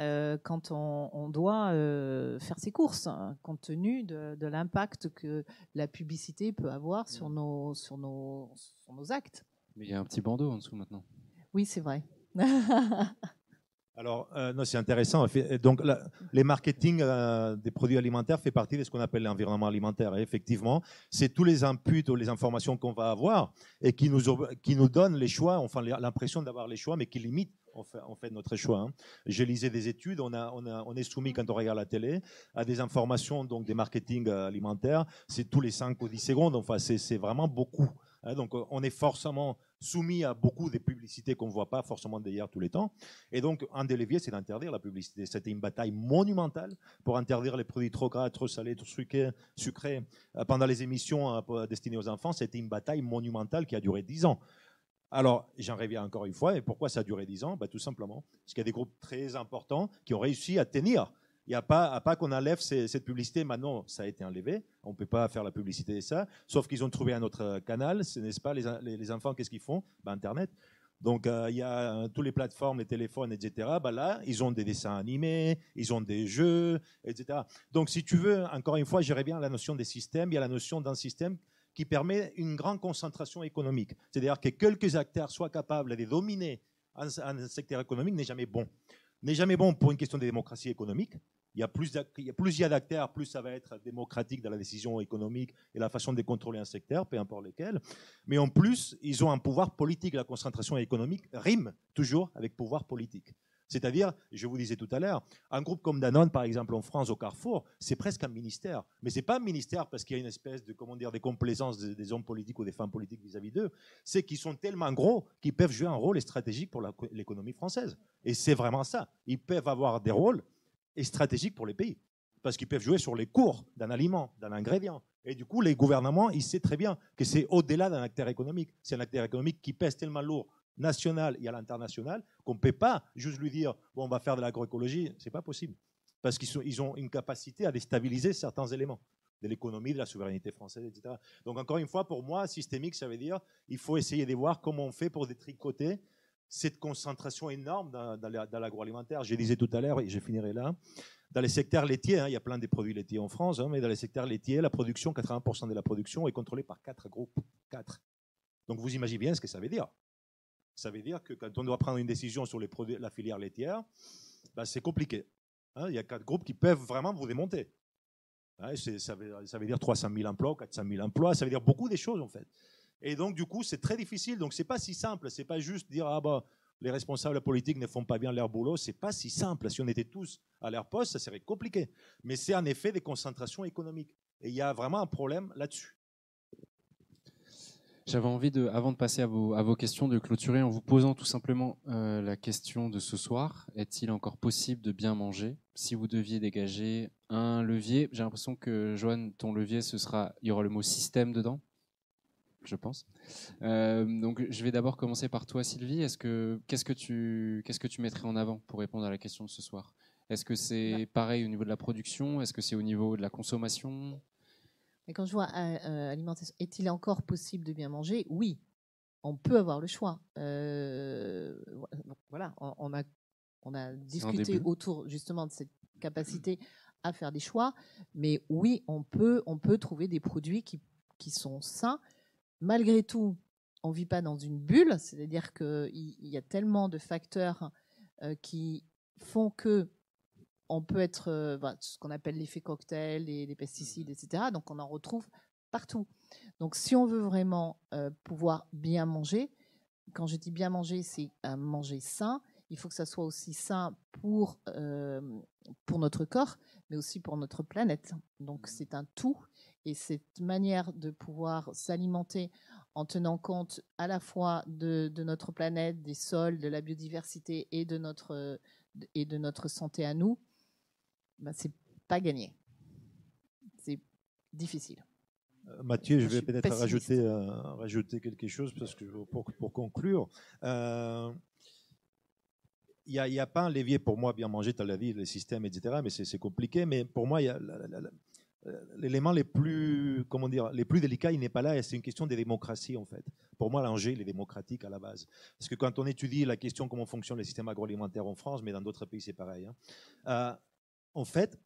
euh, quand on, doit euh, faire ses courses, hein, compte tenu de, l'impact que la publicité peut avoir sur mmh. nos, sur nos, sur nos actes. Mais il y a un petit bandeau en dessous maintenant. Oui, c'est vrai. Alors, euh, non, c'est intéressant. Donc, les marketing des produits alimentaires fait partie de ce qu'on appelle l'environnement alimentaire. Effectivement, c'est tous les inputs ou les informations qu'on va avoir et qui nous, qui nous donnent les choix, enfin l'impression d'avoir les choix, mais qui limitent on fait, notre choix. Hein. Je lisais des études, on, a, on, on, est soumis quand on regarde la télé à des informations, donc des marketing euh, alimentaires, c'est tous les 5 ou 10 secondes, enfin c'est vraiment beaucoup. Hein. donc on est forcément soumis à beaucoup de publicités qu'on ne voit pas forcément d'ailleurs tous les temps. Et donc un des leviers, c'est d'interdire la publicité. C'était une bataille monumentale pour interdire les produits trop gras, trop salés, trop sucrés, euh, pendant les émissions euh, destinées aux enfants. C'était une bataille monumentale qui a duré 10 ans. Alors, j'en reviens encore une fois. Et pourquoi ça a duré 10 ans? Bah, Tout simplement parce qu'il y a des groupes très importants qui ont réussi à tenir. Il n'y a pas, pas qu'on enlève cette publicité, maintenant ça a été enlevé, on ne peut pas faire la publicité de ça, sauf qu'ils ont trouvé un autre canal, ce pas les, enfants, qu'est-ce qu'ils font? Bah, Internet. Donc euh, il y a euh, toutes les plateformes, les téléphones, etc. Bah, là, ils ont des dessins animés, ils ont des jeux, etc. Donc si tu veux, encore une fois, j'irais bien la notion des systèmes, il y a la notion d'un système qui permet une grande concentration économique. C'est-à-dire que quelques acteurs soient capables de dominer un, secteur économique n'est jamais bon. N'est jamais bon pour une question de démocratie économique. Il y a plus, a plus d'acteurs, plus ça va être démocratique dans la décision économique et la façon de contrôler un secteur, peu importe lequel. Mais en plus, ils ont un pouvoir politique. La concentration économique rime toujours avec pouvoir politique. C'est-à-dire, je vous disais tout à l'heure, un groupe comme Danone, par exemple, en France, au Carrefour, c'est presque un ministère. Mais ce n'est pas un ministère parce qu'il y a une espèce de, comment dire, des complaisances des, hommes politiques ou des femmes politiques vis-à-vis d'eux. C'est qu'ils sont tellement gros qu'ils peuvent jouer un rôle stratégique pour l'économie française. Et c'est vraiment ça. Ils peuvent avoir des rôles stratégiques pour les pays. Parce qu'ils peuvent jouer sur les cours d'un aliment, d'un ingrédient. Et du coup, les gouvernements, ils savent très bien que c'est au-delà d'un acteur économique. C'est un acteur économique qui pèse tellement lourd national et à l'international qu'on ne peut pas juste lui dire bon, on va faire de l'agroécologie. Ce n'est pas possible. Parce qu'ils ils ont une capacité à déstabiliser certains éléments de l'économie, de la souveraineté française, etc. Donc, encore une fois, pour moi, systémique, ça veut dire il faut essayer de voir comment on fait pour détricoter cette concentration énorme dans, l'agroalimentaire. Je disais tout à l'heure, et je finirai là, dans les secteurs laitiers, hein, il y a plein de produits laitiers en France, hein, mais dans les secteurs laitiers, la production, 80% de la production est contrôlée par quatre groupes. Quatre. Donc vous imaginez bien ce que ça veut dire. Ça veut dire que quand on doit prendre une décision sur la filière laitière, bah, c'est compliqué. Hein. il y a quatre groupes qui peuvent vraiment vous démonter. ça, veut, ça, veut, dire 300 000 emplois, 400 000 emplois, ça veut dire beaucoup de choses en fait. Et donc du coup, c'est très difficile. Donc c'est pas si simple. C'est pas juste dire ah bah les responsables politiques ne font pas bien leur boulot. C'est pas si simple. Si on était tous à leur poste, ça serait compliqué. Mais c'est en effet des concentrations économiques. Et il y a vraiment un problème là-dessus. J'avais envie, de, avant de passer à vos, à vos, questions, de clôturer en vous posant tout simplement euh, la question de ce soir. Est-il encore possible de bien manger? Si vous deviez dégager un levier, j'ai l'impression que, Joanne, ton levier, ce sera, il y aura le mot système dedans, je pense. Euh, donc, je vais d'abord commencer par toi, Sylvie. Est-ce que, qu'est-ce, que tu, qu'est-ce que tu mettrais en avant pour répondre à la question de ce soir? Est-ce que c'est pareil au niveau de la production? Est-ce que c'est au niveau de la consommation? Mais quand je vois euh, euh, alimentation, est-il encore possible de bien manger? Oui, on peut avoir le choix. Euh, voilà, on, a, on a discuté autour justement de cette capacité à faire des choix, mais oui, on peut, on peut trouver des produits qui, qui sont sains. Malgré tout, on ne vit pas dans une bulle, c'est-à-dire qu'il y a tellement de facteurs qui font que on peut être euh, ce qu'on appelle l'effet cocktail, les, les, pesticides, etc. Donc on en retrouve partout. Donc si on veut vraiment euh, pouvoir bien manger, quand je dis bien manger, c'est manger sain. Il faut que ça soit aussi sain pour, euh, pour notre corps, mais aussi pour notre planète. Donc c'est un tout. Et cette manière de pouvoir s'alimenter en tenant compte à la fois de, de, notre planète, des sols, de la biodiversité et de notre, et de notre santé à nous, ben, c'est pas gagné. C'est difficile. Euh, Mathieu, je vais peut-être rajouter, euh, rajouter quelque chose parce que pour, pour conclure. Euh, il n'y a, a, pas un levier pour moi bien manger, tu la vie, les systèmes, etc. Mais c'est compliqué. Mais pour moi, l'élément les plus, comment dire, les plus délicats, il n'est pas là. C'est une question de démocratie en fait. Pour moi, l'enjeu, il est démocratique à la base. Parce que quand on étudie la question comment fonctionne le système agroalimentaire en France, mais dans d'autres pays, c'est pareil. Hein, en fait,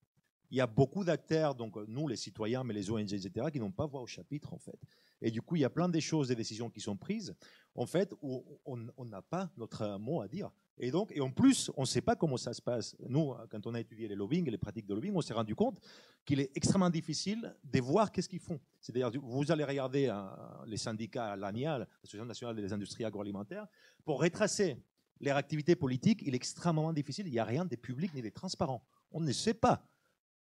il y a beaucoup d'acteurs, donc euh, nous les citoyens, mais les ONG, etc., qui n'ont pas voix au chapitre, en fait. Et du coup, il y a plein de choses, des décisions qui sont prises, en fait, où on n'a pas notre mot à dire. Et donc, et en plus, on ne sait pas comment ça se passe. Nous, quand on a étudié les lobbying et les pratiques de lobbying, on s'est rendu compte qu'il est extrêmement difficile de voir qu'est-ce qu'ils font. C'est-à-dire, vous allez regarder euh, les syndicats, l'ANIAL, l'Association nationale des industries agroalimentaires, pour retracer leur activité politique, il est extrêmement difficile. Il n'y a rien de public ni de transparent. On ne sait pas.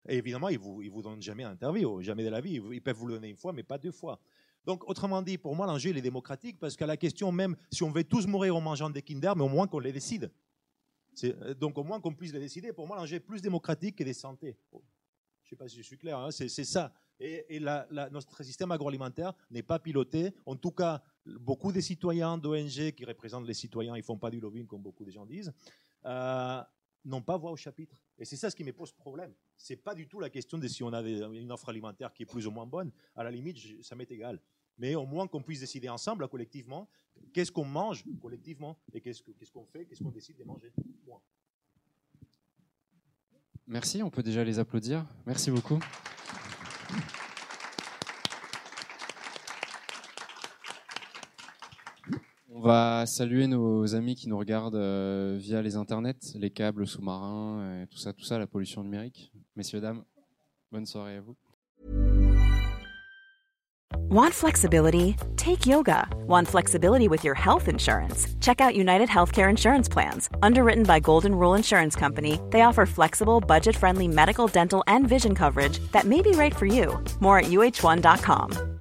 Et évidemment, ils ne vous, ils vous donnent jamais un interview, jamais de la vie. Ils peuvent vous le donner une fois, mais pas deux fois. Donc, autrement dit, pour moi, l'enjeu, il est démocratique parce qu'à la question même, si on veut tous mourir en mangeant des Kinder, mais au moins qu'on les décide. Euh, donc, au moins qu'on puisse les décider. Pour moi, l'enjeu est plus démocratique que des santé. Je ne sais pas si je suis clair, hein, c'est ça. Et, notre système agroalimentaire n'est pas piloté. En tout cas, beaucoup des citoyens d'ONG qui représentent les citoyens, ils ne font pas du lobbying comme beaucoup de gens disent, euh, n'ont pas voix au chapitre. Et c'est ça ce qui me pose problème. Ce n'est pas du tout la question de si on a une offre alimentaire qui est plus ou moins bonne. À la limite, ça m'est égal. Mais au moins qu'on puisse décider ensemble, collectivement, qu'est-ce qu'on mange collectivement et qu'est-ce qu'on fait, qu'est-ce qu'on décide de manger. Merci, on peut déjà les applaudir. Merci beaucoup. On va saluer nos amis qui nous regardent euh, via les internets, les câbles sous-marins, euh, tout ça, tout ça, la pollution numérique. Messieurs, dames, bonne soirée à vous. Want flexibility? Take yoga. Want flexibility with your health insurance? Check out United Healthcare Insurance Plans. Underwritten by Golden Rule Insurance Company, they offer flexible, budget friendly medical, dental, and vision coverage that may be right for you. More at uh1.com.